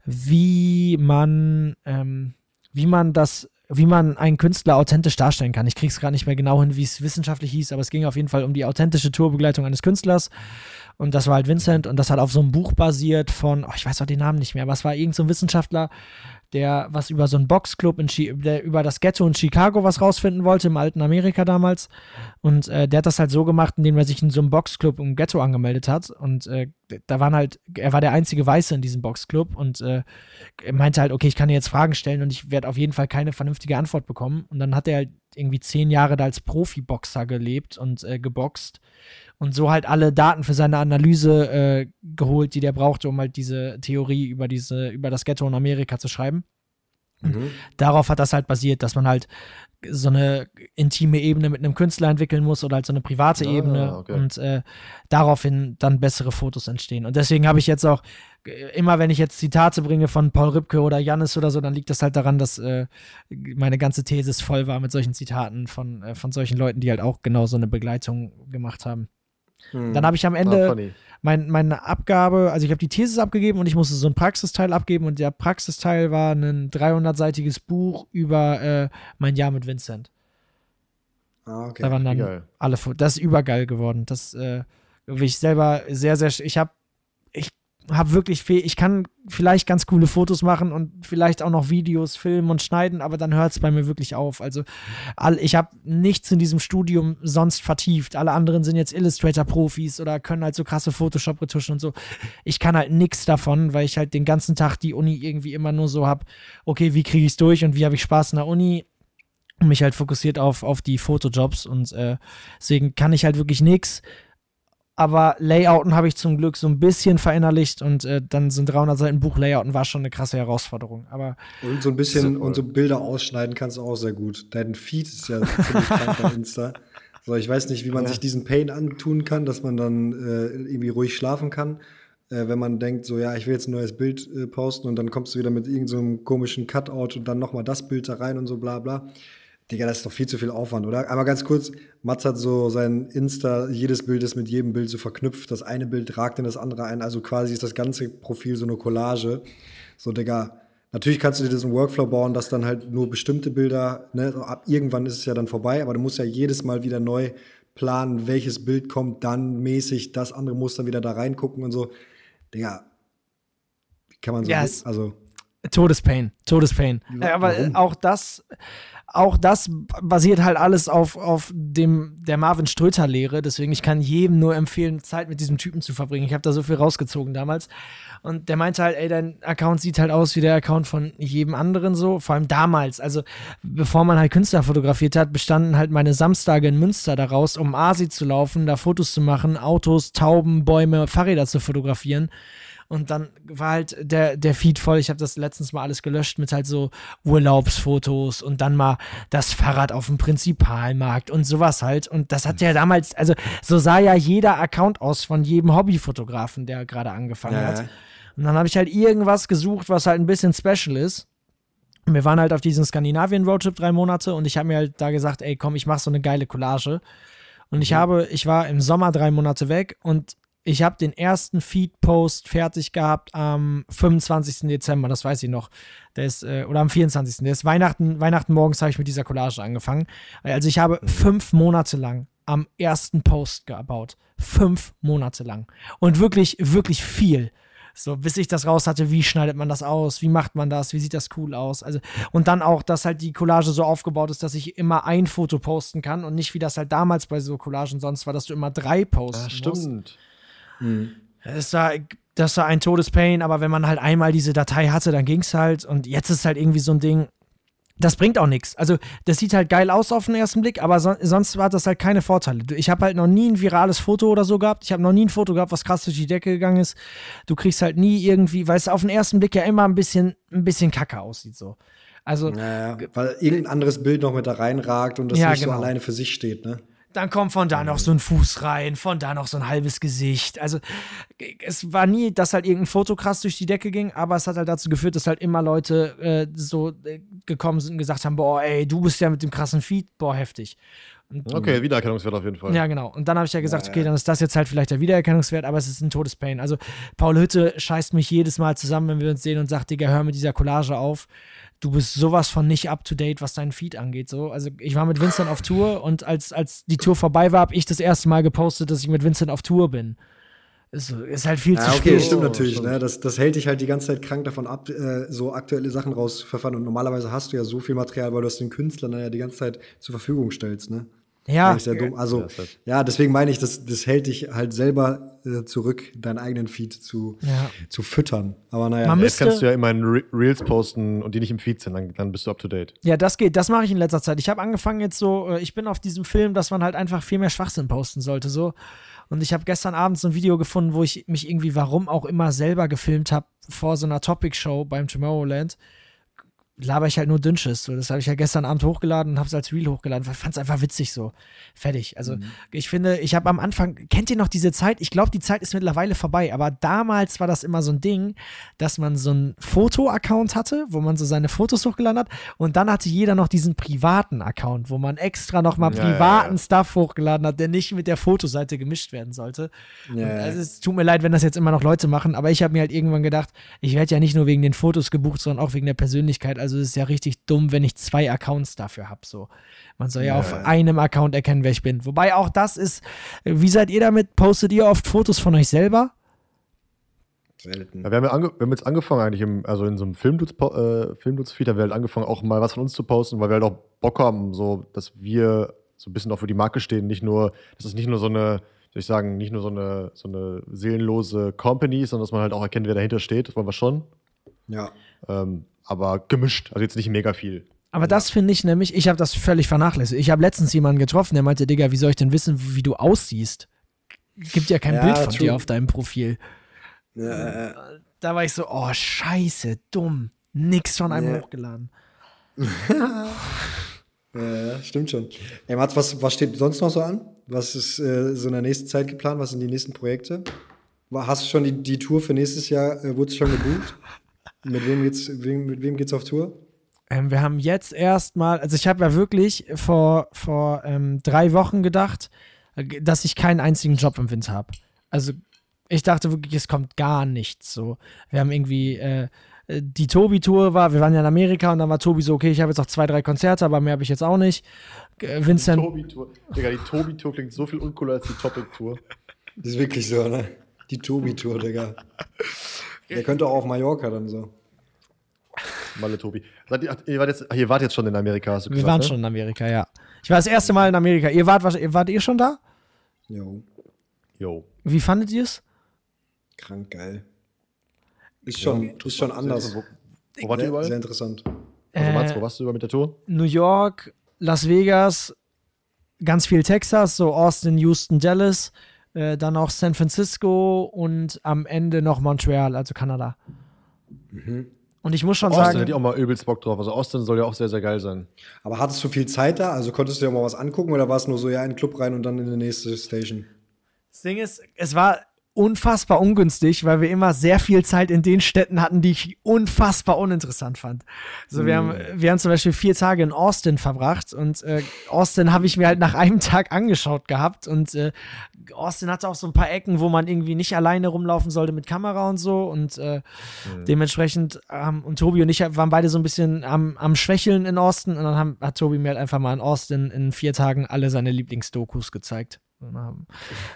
wie man, ähm, wie man das, wie man einen Künstler authentisch darstellen kann. Ich krieg's gerade nicht mehr genau hin, wie es wissenschaftlich hieß, aber es ging auf jeden Fall um die authentische Tourbegleitung eines Künstlers. Und das war halt Vincent und das hat auf so einem Buch basiert von, oh, ich weiß auch den Namen nicht mehr, aber es war irgend so Wissenschaftler, der was über so einen Boxclub in Chi der über das Ghetto in Chicago was rausfinden wollte, im alten Amerika damals. Und äh, der hat das halt so gemacht, indem er sich in so einem Boxclub im Ghetto angemeldet hat. Und äh, da waren halt, er war der einzige Weiße in diesem Boxclub und äh, meinte halt, okay, ich kann dir jetzt Fragen stellen und ich werde auf jeden Fall keine vernünftige Antwort bekommen. Und dann hat er halt irgendwie zehn Jahre da als Profiboxer gelebt und äh, geboxt und so halt alle Daten für seine Analyse äh, geholt, die der brauchte, um halt diese Theorie über diese, über das Ghetto in Amerika zu schreiben. Mhm. Darauf hat das halt basiert, dass man halt so eine intime Ebene mit einem Künstler entwickeln muss oder halt so eine private Ah, Ebene okay. und äh, daraufhin dann bessere Fotos entstehen. Und deswegen habe ich jetzt auch, äh, immer wenn ich jetzt Zitate bringe von Paul Ripke oder Jannis oder so, dann liegt das halt daran, dass äh, meine ganze Thesis voll war mit solchen Zitaten von, äh, von solchen Leuten, die halt auch genau so eine Begleitung gemacht haben. Mhm. Dann habe ich am Ah, Ende mein, meine Abgabe, also ich habe die Thesis abgegeben und ich musste so ein Praxisteil abgeben und der Praxisteil war ein 300-seitiges Buch über äh, mein Jahr mit Vincent. Ah, okay. Da waren dann geil. alle, das ist übergeil geworden. Das äh, ich selber sehr, sehr, ich habe, habe wirklich viel, ich kann vielleicht ganz coole Fotos machen und vielleicht auch noch Videos filmen und schneiden, aber dann hört es bei mir wirklich auf. Also all, ich habe nichts in diesem Studium sonst vertieft. Alle anderen sind jetzt Illustrator-Profis oder können halt so krasse Photoshop-Retuschen und so. Ich kann halt nichts davon, weil ich halt den ganzen Tag die Uni irgendwie immer nur so habe, okay, wie kriege ich es durch und wie habe ich Spaß in der Uni? Und mich halt fokussiert auf, auf die Fotojobs und äh, deswegen kann ich halt wirklich nichts. Aber Layouten habe ich zum Glück so ein bisschen verinnerlicht und äh, dann sind 300 Seiten Buch Layouten war schon eine krasse Herausforderung. Aber Und so ein bisschen, Super. und so Bilder ausschneiden kannst du auch sehr gut. Dein Feed ist ja ziemlich krank bei Insta. So, ich weiß nicht, wie man Ja. sich diesen Pain antun kann, dass man dann äh, irgendwie ruhig schlafen kann. Äh, wenn man denkt, so, ja, ich will jetzt ein neues Bild äh, posten und dann kommst du wieder mit irgendeinem so einem komischen Cutout und dann nochmal das Bild da rein und so bla bla. Digga, das ist doch viel zu viel Aufwand, oder? Einmal ganz kurz, Mats hat so sein Insta, jedes Bild ist mit jedem Bild so verknüpft. Das eine Bild ragt in das andere ein. Also quasi ist das ganze Profil so eine Collage. So, Digga, natürlich kannst du dir diesen Workflow bauen, dass dann halt nur bestimmte Bilder, ne, ab irgendwann ist es ja dann vorbei, aber du musst ja jedes Mal wieder neu planen, welches Bild kommt dann mäßig, das andere muss dann wieder da reingucken und so. Digga, wie kann man so, Ja, es- also, Todespain, Todespain. Äh, aber warum? auch das, auch das basiert halt alles auf, auf dem der Marvin Ströter Lehre. Deswegen ich kann jedem nur empfehlen, Zeit mit diesem Typen zu verbringen. Ich habe da so viel rausgezogen damals. Und der meinte halt, ey, dein Account sieht halt aus wie der Account von jedem anderen so. Vor allem damals, also bevor man halt Künstler fotografiert hat, bestanden halt meine Samstage in Münster daraus, um Asi zu laufen, da Fotos zu machen, Autos, Tauben, Bäume, Fahrräder zu fotografieren. Und dann war halt der, der Feed voll. Ich habe das letztens mal alles gelöscht mit halt so Urlaubsfotos und dann mal das Fahrrad auf dem Prinzipalmarkt und sowas halt. Und das hat ja damals, also so sah ja jeder Account aus von jedem Hobbyfotografen, der gerade angefangen Ja, hat. Und dann habe ich halt irgendwas gesucht, was halt ein bisschen special ist. Und wir waren halt auf diesem Skandinavien-Roadtrip drei Monate und ich habe mir halt da gesagt, ey, komm, ich mache so eine geile Collage. Und ich habe, ich war im Sommer drei Monate weg und ich habe den ersten Feed-Post fertig gehabt am 25. Dezember, das weiß ich noch. Der ist, äh, oder am 24. Der ist Weihnachten, Weihnachten morgens habe ich mit dieser Collage angefangen. Also ich habe fünf Monate lang am ersten Post gebaut. Fünf Monate lang. Und wirklich, wirklich viel. So, bis ich das raus hatte, wie schneidet man das aus, wie macht man das, wie sieht das cool aus. Also, und dann auch, dass halt die Collage so aufgebaut ist, dass ich immer ein Foto posten kann und nicht wie das halt damals bei so Collagen sonst war, dass du immer drei posten Ah, stimmt. Das war, das war ein Todespain, aber wenn man halt einmal diese Datei hatte, dann ging's halt. Und jetzt ist halt irgendwie so ein Ding, das bringt auch nichts. Also, das sieht halt geil aus auf den ersten Blick, aber so, sonst war das halt keine Vorteile. Ich habe halt noch nie ein virales Foto oder so gehabt. Ich habe noch nie ein Foto gehabt, was krass durch die Decke gegangen ist. Du kriegst halt nie irgendwie, weil es auf den ersten Blick ja immer ein bisschen, ein bisschen kacke aussieht so. Also, Naja, weil irgendein anderes Bild noch mit da reinragt und das Ja, nicht genau. so alleine für sich steht, ne? Dann kommt von da noch so ein Fuß rein, von da noch so ein halbes Gesicht. Also es war nie, dass halt irgendein Foto krass durch die Decke ging, aber es hat halt dazu geführt, dass halt immer Leute äh, so äh, gekommen sind und gesagt haben, boah, ey, du bist ja mit dem krassen Feed, boah, heftig. Und, Okay, Wiedererkennungswert auf jeden Fall. Ja, genau. Und dann habe ich ja gesagt, okay, dann ist das jetzt halt vielleicht der Wiedererkennungswert, aber es ist ein Todespain. Also Paul Hütte scheißt mich jedes Mal zusammen, wenn wir uns sehen und sagt, Digga, hör mit dieser Collage auf. Du bist sowas von nicht up to date, was deinen Feed angeht. So, also ich war mit Vincent auf Tour und als, als die Tour vorbei war, habe ich das erste Mal gepostet, dass ich mit Vincent auf Tour bin. Ist, ist halt viel zu Ja, okay, spät. stimmt Oh, natürlich. stimmt. Ne? Das, das hält dich halt die ganze Zeit krank davon ab, äh, so aktuelle Sachen rauspfeffern. Und normalerweise hast du ja so viel Material, weil du es den Künstlern dann ja die ganze Zeit zur Verfügung stellst. Ne? Ja, Eigentlich sehr dumm. Also, Ja, halt- ja, deswegen meine ich, das, das hält dich halt selber äh, zurück, deinen eigenen Feed zu, Ja. zu füttern. Aber naja. Man Jetzt kannst du ja immer in Re Reels posten und die nicht im Feed sind, dann, dann bist du up to date. Ja, das geht. Das mache ich in letzter Zeit. Ich habe angefangen jetzt so, äh, ich bin auf diesem Film, dass man halt einfach viel mehr Schwachsinn posten sollte, so. Und ich habe gestern Abend so ein Video gefunden, wo ich mich irgendwie, warum auch immer, selber gefilmt habe vor so einer Topic-Show beim Tomorrowland. Laber ich halt nur Dünnschiss. So, das habe ich ja gestern Abend hochgeladen und habe es als Reel hochgeladen. Fand es einfach witzig so. Fertig. Also ich finde, ich habe am Anfang, kennt ihr noch diese Zeit? Ich glaube, die Zeit ist mittlerweile vorbei, aber damals war das immer so ein Ding, dass man so einen Foto-Account hatte, wo man so seine Fotos hochgeladen hat und dann hatte jeder noch diesen privaten Account, wo man extra nochmal Ja, ja, privaten ja. Stuff hochgeladen hat, der nicht mit der Fotoseite gemischt werden sollte. Ja, ja. also es tut mir leid, wenn das jetzt immer noch Leute machen, aber ich habe mir halt irgendwann gedacht, ich werde ja nicht nur wegen den Fotos gebucht, sondern auch wegen der Persönlichkeit. Also es ist ja richtig dumm, wenn ich zwei Accounts dafür habe. So. Man soll ja, Ja, auf ja. einem Account erkennen, wer ich bin. Wobei auch das ist, wie seid ihr damit? Postet ihr oft Fotos von euch selber? Selten. Ja, wir, haben ja ange wir haben jetzt angefangen, eigentlich im, also in so einem Filmdudes-Feed, äh, Filmdudes-Feed haben wir halt angefangen, auch mal was von uns zu posten, weil wir halt auch Bock haben, so, dass wir so ein bisschen auch für die Marke stehen. Nicht nur, dass es nicht nur so eine, soll ich sagen, nicht nur so eine, so eine seelenlose Company ist, sondern dass man halt auch erkennt, wer dahinter steht. Das wollen wir schon. Ja. Ähm, aber gemischt, also jetzt nicht mega viel. Aber das finde ich nämlich, ich habe das völlig vernachlässigt. Ich habe letztens jemanden getroffen, der meinte, Digga, wie soll ich denn wissen, wie du aussiehst? Gibt ja kein Ja, Bild von true. dir auf deinem Profil. Ja, Da war ich so, oh, scheiße, dumm. Nix von einem Ja. hochgeladen. Ja, ja, stimmt schon. Ey, Mats, was, was steht sonst noch so an? Was ist äh, so in der nächsten Zeit geplant? Was sind die nächsten Projekte? War- Hast du schon die, die Tour für nächstes Jahr, äh, wurde schon gebucht? Mit, wem geht's, mit wem geht's auf Tour? Ähm, wir haben jetzt erstmal, also ich habe ja wirklich vor, vor ähm, drei Wochen gedacht, äh, dass ich keinen einzigen Job im Winter habe. Also ich dachte wirklich, es kommt gar nichts so. Wir haben irgendwie, äh, äh, die Tobi-Tour war, wir waren ja in Amerika und dann war Tobi so, okay, ich habe jetzt noch zwei, drei Konzerte, aber mehr habe ich jetzt auch nicht. Äh, Vincent, Tobi-Tour. Digga, die Tobi-Tour klingt so viel uncooler als die Topic-Tour. Das ist wirklich so, ne? Die Tobi-Tour, Digga. Der könnte auch auf Mallorca dann so. Malle Tobi. Ihr, wart jetzt, ihr wart jetzt schon in Amerika, hast du wir gesagt, waren ne? schon in Amerika, ja. Ich war das erste Mal in Amerika. Ihr wart, wahrsch- wart ihr schon da? Jo, Jo. Wie fandet ihr es? krank geil. Ist schon, ist schon anders. Wo, wo wart ihr Sehr, überall? sehr interessant. Also, Mats, Äh, wo warst du überall mit der Tour? New York, Las Vegas, ganz viel Texas, so Austin, Houston, Dallas, äh, dann auch San Francisco und am Ende noch Montreal, also Kanada. Und ich muss schon Austin sagen, hätte ich auch mal übelst Bock drauf. Also Austin soll ja auch sehr, sehr geil sein. Aber hattest du viel Zeit da? Also konntest du ja mal was angucken oder war es nur so, ja, in den Club rein und dann in die nächste Station? das Ding ist, es war unfassbar ungünstig, weil wir immer sehr viel Zeit in den Städten hatten, die ich unfassbar uninteressant fand. Also wir, haben, wir haben zum Beispiel vier Tage in Austin verbracht und äh, Austin habe ich mir halt nach einem Tag angeschaut gehabt und äh, Austin hatte auch so ein paar Ecken, wo man irgendwie nicht alleine rumlaufen sollte mit Kamera und so und äh, dementsprechend ähm, und Tobi und ich waren beide so ein bisschen am, am Schwächeln in Austin und dann haben, hat Tobi mir halt einfach mal in Austin in vier Tagen alle seine Lieblingsdokus gezeigt. Dann haben,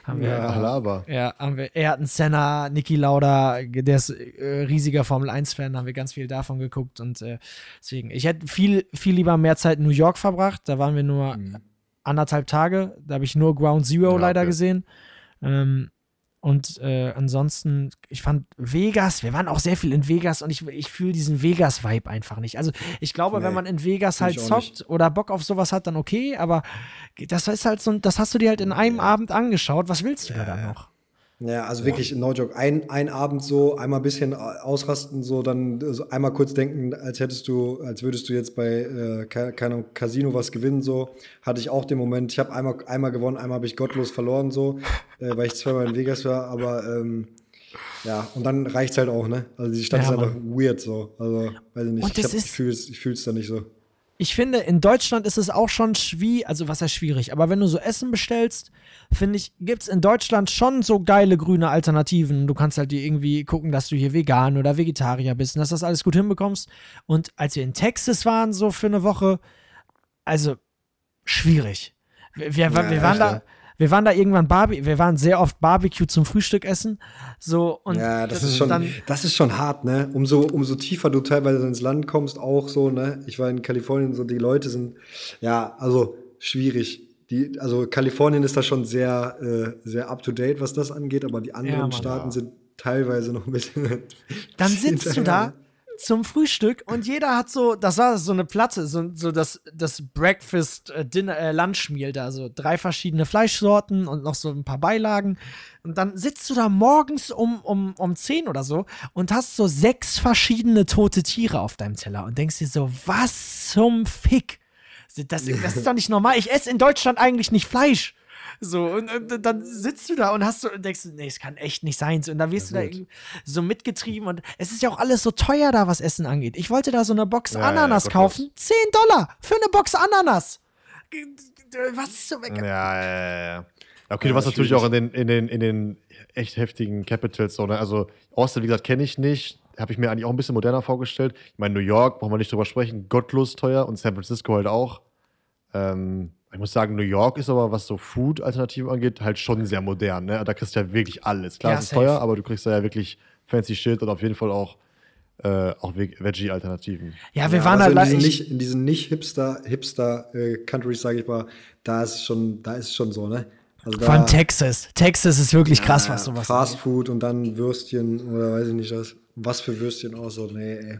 haben wir, Ja. Alaba. ja, haben wir Ayrton Senna, Niki Lauda, der ist äh, riesiger Formel 1-Fan, haben wir ganz viel davon geguckt und äh, deswegen, ich hätte viel, viel lieber mehr Zeit in New York verbracht. Da waren wir nur anderthalb Tage. Da habe ich nur Ground Zero Ja, leider okay. gesehen. Ähm, und äh, ansonsten, ich fand Vegas, wir waren auch sehr viel in Vegas und ich, ich fühle diesen Vegas-Vibe einfach nicht. Also ich glaube, wenn Nee, man in Vegas halt zockt oder Bock auf sowas hat, dann okay, aber das ist halt so, ein- das hast du dir halt in einem Abend angeschaut. Was willst du da dann noch? Ja, also wirklich, no joke. Ein, ein Abend so, einmal ein bisschen ausrasten, so dann so einmal kurz denken, als hättest du, als würdest du jetzt bei, äh, ke- keine Ahnung, Casino was gewinnen, so. Hatte ich auch den Moment. Ich habe einmal, einmal gewonnen, einmal habe ich gottlos verloren, so, äh, weil ich zweimal in Vegas war, aber ähm, ja, und dann reicht's halt auch, ne? Also die Stadt Ja, ist einfach weird, so. Also, weiß ich nicht. Und ich, hab- ich fühl's, ich fühl's da nicht so. Ich finde, in Deutschland ist es auch schon schwierig, also was heißt schwierig, aber wenn du so Essen bestellst, finde ich, gibt es in Deutschland schon so geile grüne Alternativen. Du kannst halt dir irgendwie gucken, dass du hier vegan oder Vegetarier bist und dass das alles gut hinbekommst. Und als wir in Texas waren, so für eine Woche, also schwierig. Wir, wir, wir, Ja, waren echt, da. Wir waren da irgendwann Barbie, wir waren sehr oft Barbecue zum Frühstück essen. So und Ja, das, ist schon, dann, das ist schon hart, ne? Umso, umso tiefer du teilweise ins Land kommst, auch so, ne? Ich war in Kalifornien, so die Leute sind, ja, also schwierig. Die, also Kalifornien ist da schon sehr, äh, sehr up to date, was das angeht, aber die anderen Ja, Mann. Staaten sind teilweise noch ein bisschen. Dann sitzt du da zum Frühstück und jeder hat so, das war so eine Platte, so, so das, das Breakfast äh, Dinner, äh, Lunchmeal da, so drei verschiedene Fleischsorten und noch so ein paar Beilagen. Und dann sitzt du da morgens um, um, um 10 oder so und hast so sechs verschiedene tote Tiere auf deinem Teller und denkst dir so, was zum Fick? Das, das ist doch nicht normal. Ich esse in Deutschland eigentlich nicht Fleisch. So, und, und dann sitzt du da und hast so und denkst, nee, es kann echt nicht sein. So, und dann wirst du da gut. irgendwie so mitgetrieben und es ist ja auch alles so teuer da, was Essen angeht. Ich wollte da so eine Box Ja, ja, Ananas gottlos. kaufen. 10 Dollar für eine Box Ananas. Was zum Ja, ja, ja, ja. Okay, Ja, du warst natürlich auch in den, in den, in den echt heftigen Capitals. So, ne? Also Austin, wie gesagt, kenne ich nicht. Habe ich mir eigentlich auch ein bisschen moderner vorgestellt. Ich meine, New York, brauchen wir nicht drüber sprechen, gottlos teuer und San Francisco halt auch. Ähm, ich muss sagen, New York ist aber, was so Food-Alternativen angeht, halt schon sehr modern. Ne? Da kriegst du ja wirklich alles. Klar, Ja, es ist safe. teuer, aber du kriegst da ja wirklich fancy Shit und auf jeden Fall auch, äh, auch Ve- Veggie-Alternativen. Ja, wir Ja, waren also da in diesen ich- nicht, in diesen nicht Hipster, Hipster äh, Countries, sage ich mal, da ist es schon, da ist es schon so, ne? Also Von Texas. Texas ist wirklich krass, Ja, was sowas Fast. Food und dann Würstchen oder weiß ich nicht was. Was für Würstchen auch so. Nee, ey.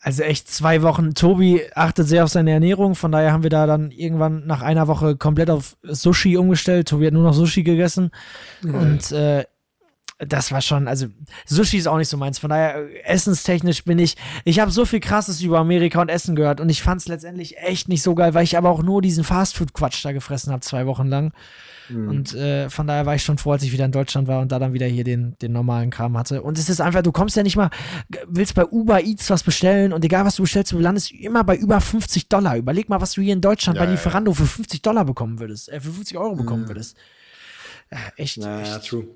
Also echt zwei Wochen. Tobi achtet sehr auf seine Ernährung, von daher haben wir da dann irgendwann nach einer Woche komplett auf Sushi umgestellt. Tobi hat nur noch Sushi gegessen. Und äh, das war schon, also Sushi ist auch nicht so meins. Von daher, äh, essenstechnisch bin ich, ich habe so viel Krasses über Amerika und Essen gehört und ich fand es letztendlich echt nicht so geil, weil ich aber auch nur diesen Fastfood-Quatsch da gefressen habe, zwei Wochen lang. Und äh, von daher war ich schon froh, als ich wieder in Deutschland war und da dann wieder hier den, den normalen Kram hatte. Und es ist einfach, du kommst ja nicht mal, willst bei Uber Eats was bestellen und egal was du bestellst, du landest immer bei über 50 Dollar. Überleg mal, was du hier in Deutschland Ja, bei ja, Lieferando für 50 Dollar bekommen würdest, äh, für 50 Euro bekommen würdest. Äh, echt, Naja, echt. true.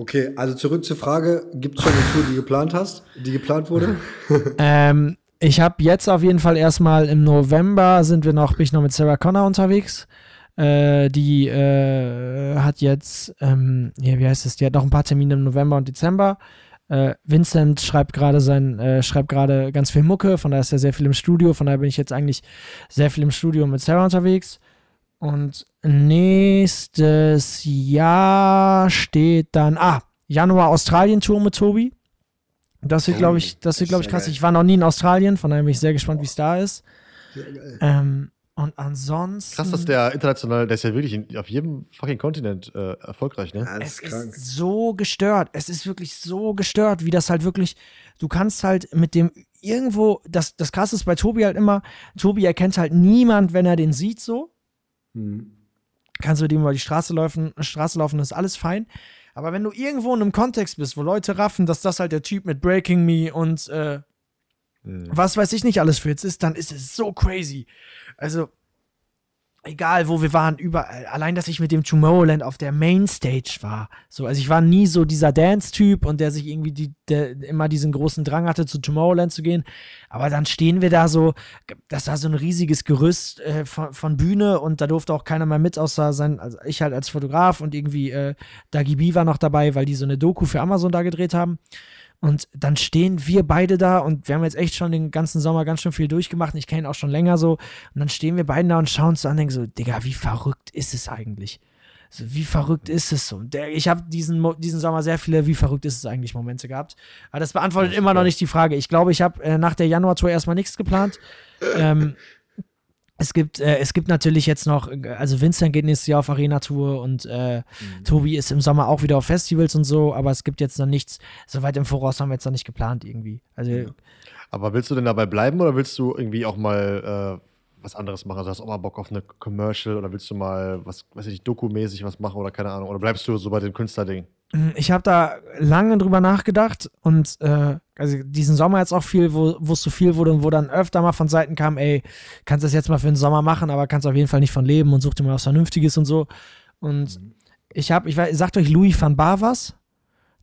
Okay, also zurück zur Frage: Gibt es schon eine Tour, die geplant hast, die geplant wurde? Ähm, ich habe jetzt auf jeden Fall erstmal im November sind wir noch, bin ich noch mit Sarah Connor unterwegs. Äh, die äh, hat jetzt, ähm, hier, wie heißt es, die hat noch ein paar Termine im November und Dezember. Äh, Vincent schreibt gerade sein, äh, schreibt gerade ganz viel Mucke, von daher ist er sehr viel im Studio, von daher bin ich jetzt eigentlich sehr viel im Studio mit Sarah unterwegs. Und nächstes Jahr steht dann, ah, Januar Australien-Tour mit Tobi. Das wird, Oh, glaube ich, das wird, ist glaube ich, krass. Ich war noch nie in Australien, von daher bin ich sehr gespannt, wie es da ist. Ähm, und ansonsten. Krass, dass der international, der ist ja wirklich in, auf jedem fucking Kontinent äh, erfolgreich, ne? Ja, das es ist krank. ist so gestört. Es ist wirklich so gestört, wie das halt wirklich. Du kannst halt mit dem irgendwo. Das, das krasse ist bei Tobi halt immer. Tobi erkennt halt niemand, wenn er den sieht, so. Hm. kannst du mit ihm über die Straße laufen, Straße laufen, ist alles fein. Aber wenn du irgendwo in einem Kontext bist, wo Leute raffen, dass das halt der Typ mit Breaking Me und äh, Hm. was weiß ich nicht alles für jetzt ist, dann ist es so crazy. Also, egal wo wir waren, überall. Allein, dass ich mit dem Tomorrowland auf der Mainstage war. So, also ich war nie so dieser Dance-Typ und der sich irgendwie die, der immer diesen großen Drang hatte, zu Tomorrowland zu gehen. Aber dann stehen wir da so, das war so ein riesiges Gerüst äh, von, von, Bühne und da durfte auch keiner mehr mit, außer sein, also ich halt als Fotograf und irgendwie äh, Dagi B war noch dabei, weil die so eine Doku für Amazon da gedreht haben. Und dann stehen wir beide da und wir haben jetzt echt schon den ganzen Sommer ganz schön viel durchgemacht. Ich kenne ihn auch schon länger so. Und dann stehen wir beide da und schauen uns an und denken so, Digga, wie verrückt ist es eigentlich? So, wie verrückt ist es so? Der, ich habe diesen, diesen Sommer sehr viele, wie verrückt ist es eigentlich Momente gehabt. Aber das beantwortet das immer noch nicht die Frage. Ich glaube, ich habe äh, nach der Januar-Tour erstmal nichts geplant. ähm, es gibt, äh, es gibt natürlich jetzt noch, also Vincent geht nächstes Jahr auf Arena-Tour und äh, mhm. Tobi ist im Sommer auch wieder auf Festivals und so, aber es gibt jetzt noch nichts, soweit im Voraus haben wir jetzt noch nicht geplant irgendwie. Also, ja. Aber willst du denn dabei bleiben oder willst du irgendwie auch mal äh, was anderes machen? Also hast du auch mal Bock auf eine Commercial oder willst du mal was, weiß ich nicht, Doku-mäßig was machen oder keine Ahnung? Oder bleibst du so bei dem Künstlerding? Hm, ich habe da lange drüber nachgedacht und äh, also diesen Sommer jetzt auch viel, wo es so viel wurde und wo dann öfter mal von Seiten kam, ey, kannst das jetzt mal für den Sommer machen, aber kannst auf jeden Fall nicht von leben und such dir mal was Vernünftiges und so. Und mhm. ich habe, ich weiß, sagt euch Louis van Bar was?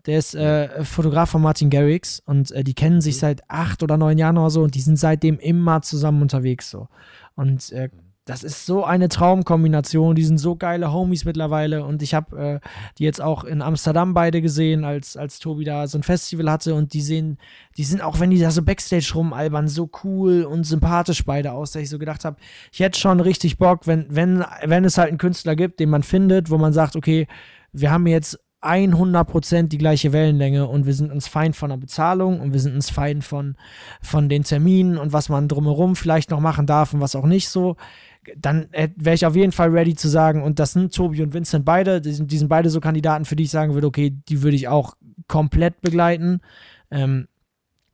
Der ist äh, Fotograf von Martin Garrix und äh, die kennen sich mhm. seit acht oder neun Jahren oder so und die sind seitdem immer zusammen unterwegs so. Und äh, mhm das ist so eine Traumkombination. Die sind so geile Homies mittlerweile. Und ich habe äh, die jetzt auch in Amsterdam beide gesehen, als, als Tobi da so ein Festival hatte. Und die sehen, die sind auch, wenn die da so Backstage rumalbern, so cool und sympathisch beide aus, dass ich so gedacht habe, ich hätte schon richtig Bock, wenn, wenn, wenn es halt einen Künstler gibt, den man findet, wo man sagt, okay, wir haben jetzt 100% die gleiche Wellenlänge und wir sind uns fein von der Bezahlung und wir sind uns fein von, von den Terminen und was man drumherum vielleicht noch machen darf und was auch nicht so dann äh, wäre ich auf jeden Fall ready zu sagen, und das sind Tobi und Vincent beide, die sind, die sind beide so Kandidaten, für die ich sagen würde, okay, die würde ich auch komplett begleiten. Ähm,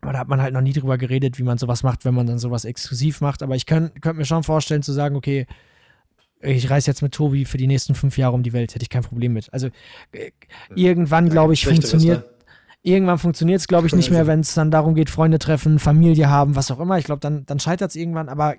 aber da hat man halt noch nie drüber geredet, wie man sowas macht, wenn man dann sowas exklusiv macht. Aber ich könnte könnt mir schon vorstellen zu sagen, okay, ich reise jetzt mit Tobi für die nächsten fünf Jahre um die Welt, hätte ich kein Problem mit. Also äh, irgendwann, glaube ich, funktioniert, irgendwann funktioniert es, glaube ich, nicht mehr, wenn es dann darum geht, Freunde treffen, Familie haben, was auch immer. Ich glaube, dann, dann scheitert es irgendwann. Aber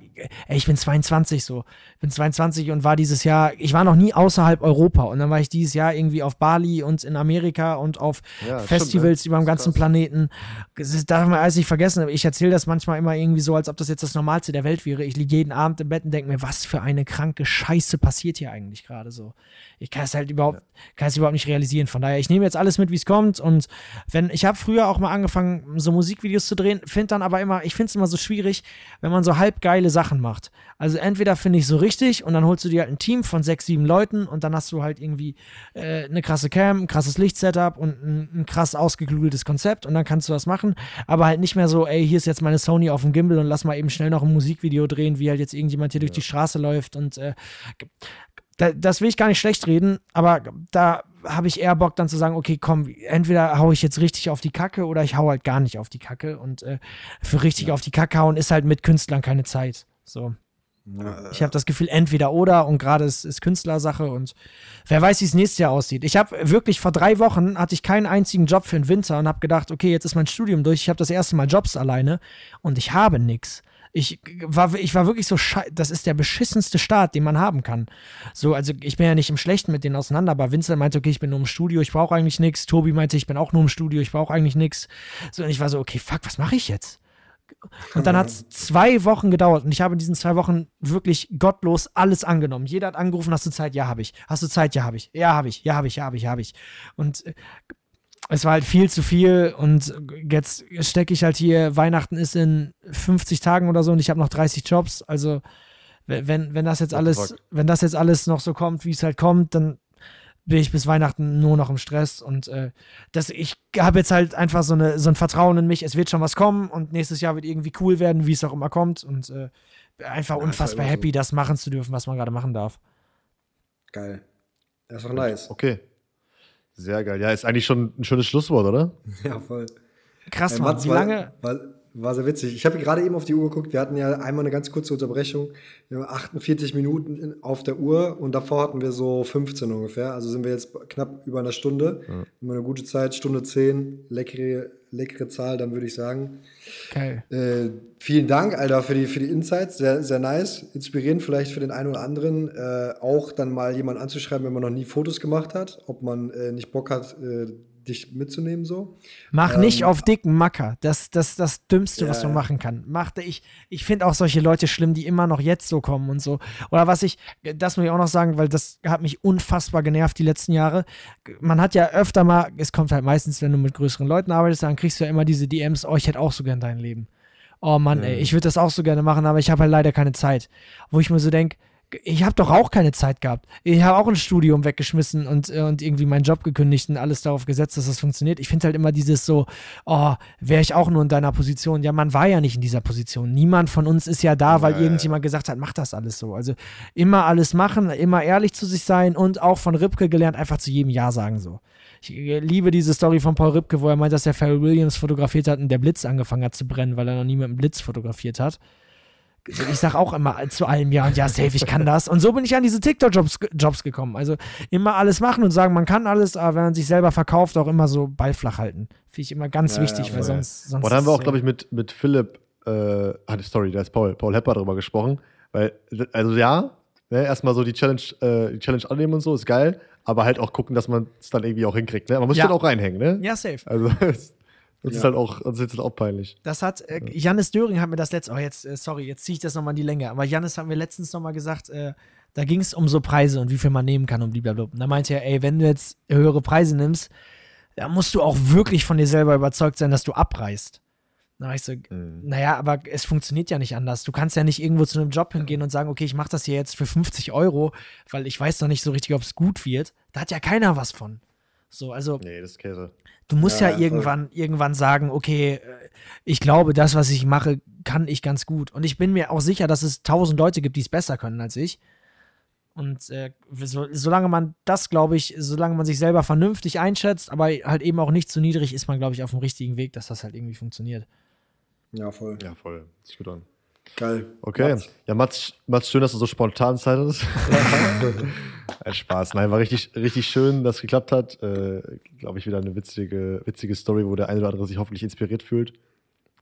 ey, ich bin 22 so. Ich bin 22 und war dieses Jahr, ich war noch nie außerhalb Europa. Und dann war ich dieses Jahr irgendwie auf Bali und in Amerika und auf ja, Festivals stimmt, ne? über dem ganzen krass. Planeten. Das darf man alles nicht vergessen. Ich erzähle das manchmal immer irgendwie so, als ob das jetzt das Normalste der Welt wäre. Ich liege jeden Abend im Bett und denke mir, was für eine kranke Scheiße passiert hier eigentlich gerade so. Ich kann es halt überhaupt, ja. kann es überhaupt nicht realisieren. Von daher, ich nehme jetzt alles mit, wie es kommt und wenn, ich habe früher auch mal angefangen, so Musikvideos zu drehen, finde dann aber immer, ich finde es immer so schwierig, wenn man so halb geile Sachen macht. Also entweder finde ich so richtig und dann holst du dir halt ein Team von sechs, sieben Leuten und dann hast du halt irgendwie äh, eine krasse Cam, ein krasses Lichtsetup und ein, ein krass ausgeklügeltes Konzept und dann kannst du das machen, aber halt nicht mehr so, ey, hier ist jetzt meine Sony auf dem Gimbal und lass mal eben schnell noch ein Musikvideo drehen, wie halt jetzt irgendjemand hier ja. durch die Straße läuft und äh, da, das will ich gar nicht schlecht reden, aber da habe ich eher Bock dann zu sagen, okay, komm, entweder haue ich jetzt richtig auf die Kacke oder ich hau halt gar nicht auf die Kacke. Und äh, für richtig ja. auf die Kacke hauen ist halt mit Künstlern keine Zeit. So. Ja. Ich habe das Gefühl, entweder oder und gerade ist, ist Künstlersache und wer weiß, wie es nächstes Jahr aussieht. Ich habe wirklich vor drei Wochen hatte ich keinen einzigen Job für den Winter und habe gedacht, okay, jetzt ist mein Studium durch. Ich habe das erste Mal Jobs alleine und ich habe nichts. Ich war, ich war wirklich so, das ist der beschissenste Start, den man haben kann. So, also ich bin ja nicht im Schlechten mit denen auseinander, aber Vincent meinte, okay, ich bin nur im Studio, ich brauche eigentlich nichts. Tobi meinte, ich bin auch nur im Studio, ich brauche eigentlich nichts. So, und ich war so, okay, fuck, was mache ich jetzt? Und dann hat es zwei Wochen gedauert und ich habe in diesen zwei Wochen wirklich gottlos alles angenommen. Jeder hat angerufen, hast du Zeit? Ja, habe ich. Hast du Zeit? Ja, habe ich. Ja, habe ich. Ja, habe ich. Ja, habe ich. Ja, habe ich. Und äh, es war halt viel zu viel und jetzt stecke ich halt hier, Weihnachten ist in 50 Tagen oder so und ich habe noch 30 Jobs. Also wenn, wenn das jetzt alles, wenn das jetzt alles noch so kommt, wie es halt kommt, dann bin ich bis Weihnachten nur noch im Stress und äh, das, ich habe jetzt halt einfach so, eine, so ein Vertrauen in mich, es wird schon was kommen und nächstes Jahr wird irgendwie cool werden, wie es auch immer kommt und äh, einfach ja, unfassbar happy, so. das machen zu dürfen, was man gerade machen darf. Geil. Das ist doch nice. Okay. Sehr geil. Ja, ist eigentlich schon ein schönes Schlusswort, oder? Ja, voll. Krass, Mann. Wie lange? War, war, sehr witzig. Ich habe gerade eben auf die Uhr geguckt. Wir hatten ja einmal eine ganz kurze Unterbrechung. Wir haben 48 Minuten auf der Uhr und davor hatten wir so 15 ungefähr. Also sind wir jetzt knapp über einer Stunde. Ja. Immer eine gute Zeit, Stunde 10, leckere, leckere Zahl, dann würde ich sagen. Geil. Äh, vielen Dank, Alter, für die, für die Insights. Sehr, sehr nice. Inspirierend vielleicht für den einen oder anderen. Äh, auch dann mal jemanden anzuschreiben, wenn man noch nie Fotos gemacht hat, ob man äh, nicht Bock hat, äh, dich mitzunehmen so. Mach Ähm, nicht auf dicken Macker. Das das das Dümmste, was Ja, man ja. machen kann. Machte ich. Ich finde auch solche Leute schlimm, die immer noch jetzt so kommen und so. Oder was ich, das muss ich auch noch sagen, weil das hat mich unfassbar genervt die letzten Jahre. Man hat ja öfter mal, es kommt halt meistens, wenn du mit größeren Leuten arbeitest, dann kriegst du ja immer diese DMs, oh, ich hätte auch so gern dein Leben. Oh Mann, ey, ich würde das auch so gerne machen, aber ich habe halt leider keine Zeit. Wo ich mir so denke, ich habe doch auch keine Zeit gehabt. Ich habe auch ein Studium weggeschmissen und, äh, und irgendwie meinen Job gekündigt und alles darauf gesetzt, dass das funktioniert. Ich finde halt immer dieses so, oh, wäre ich auch nur in deiner Position. Ja, man war ja nicht in dieser Position. Niemand von uns ist ja da, weil Ja, ja. irgendjemand gesagt hat, mach das alles so. Also immer alles machen, immer ehrlich zu sich sein und auch von Ripke gelernt, einfach zu jedem Ja sagen so. Ich äh, liebe diese Story von Paul Ripke, wo er meint, dass er Pharrell Williams fotografiert hat und der Blitz angefangen hat zu brennen, weil er noch nie mit einem Blitz fotografiert hat. Ich sag auch immer zu allem ja und ja, safe, ich kann das. Und so bin ich an diese TikTok-Jobs Jobs gekommen. Also immer alles machen und sagen, man kann alles, aber wenn man sich selber verkauft, auch immer so Ball flach halten. Finde ich immer ganz Ja, wichtig, ja, weil sonst, sonst. Boah, da haben wir auch, glaube ich, mit, mit Philipp, äh, ah, sorry, da ist Paul, Paul Hepper drüber gesprochen. Weil, also ja, ne, erstmal so die Challenge, äh, die Challenge annehmen und so, ist geil, aber halt auch gucken, dass man es dann irgendwie auch hinkriegt. Ne? Man muss Ja. dann auch reinhängen, ne? Ja, safe. Also, das Ja. ist halt auch, das ist jetzt auch peinlich. Das hat, äh, Jannis Döring hat mir das letzte, oh jetzt, äh, sorry, jetzt ziehe ich das nochmal in die Länge, aber Jannis hat mir letztens nochmal gesagt, äh, da ging es um so Preise und wie viel man nehmen kann und blablabla. Und da meinte er, ey, wenn du jetzt höhere Preise nimmst, dann musst du auch wirklich von dir selber überzeugt sein, dass du abreißt. Da war ich so, Mhm. naja, aber es funktioniert ja nicht anders. Du kannst ja nicht irgendwo zu einem Job hingehen und sagen, okay, ich mache das hier jetzt für 50 Euro, weil ich weiß noch nicht so richtig, ob es gut wird. Da hat ja keiner was von. So, also Nee, das ist Käse. Du musst Ja, ja, voll. irgendwann, irgendwann sagen, okay, äh, ich glaube, das, was ich mache, kann ich ganz gut. Und ich bin mir auch sicher, dass es tausend Leute gibt, die es besser können als ich. Und äh, so, solange man das, glaube ich, solange man sich selber vernünftig einschätzt, aber halt eben auch nicht zu niedrig, ist man, glaube ich, auf dem richtigen Weg, dass das halt irgendwie funktioniert. Ja, voll. Ja, voll. Sich gut an. Geil. Okay. Mats. Ja, Mats, Mats, schön, dass du so spontan Zeit hattest. Ein Spaß. Nein, war richtig, richtig schön, dass es geklappt hat. Äh, Glaube ich, wieder eine witzige, witzige Story, wo der eine oder andere sich hoffentlich inspiriert fühlt.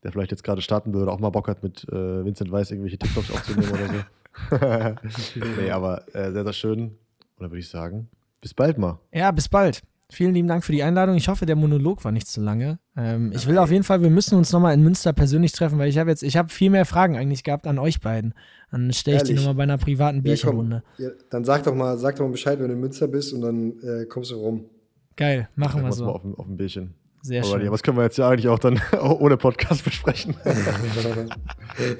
Der vielleicht jetzt gerade starten will oder auch mal Bock hat, mit äh, Vincent Weiss irgendwelche TikToks aufzunehmen oder so. nee, aber äh, sehr, sehr schön. Und dann würde ich sagen, bis bald mal. Ja, bis bald. Vielen lieben Dank für die Einladung. Ich hoffe, der Monolog war nicht zu lange. Ähm, ich will auf jeden Fall, wir müssen uns nochmal in Münster persönlich treffen, weil ich habe jetzt, ich habe viel mehr Fragen eigentlich gehabt an euch beiden. Dann stelle ich die Ehrlich? nochmal bei einer privaten Ja. Bierchenrunde. Ja, dann sag doch mal, sag doch mal Bescheid, wenn du in Münster bist und dann äh, kommst du rum. Geil, machen wir uns mal so. auf, ein- auf ein Bierchen. Sehr Aber schön. das können wir jetzt ja eigentlich auch dann ohne Podcast besprechen.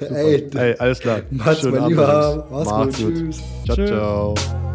Ey, Ey, alles klar. Mats, Schönen mein Abend, Lieber, mach's Macht's gut. gut. Tschüss. Ciao, ciao.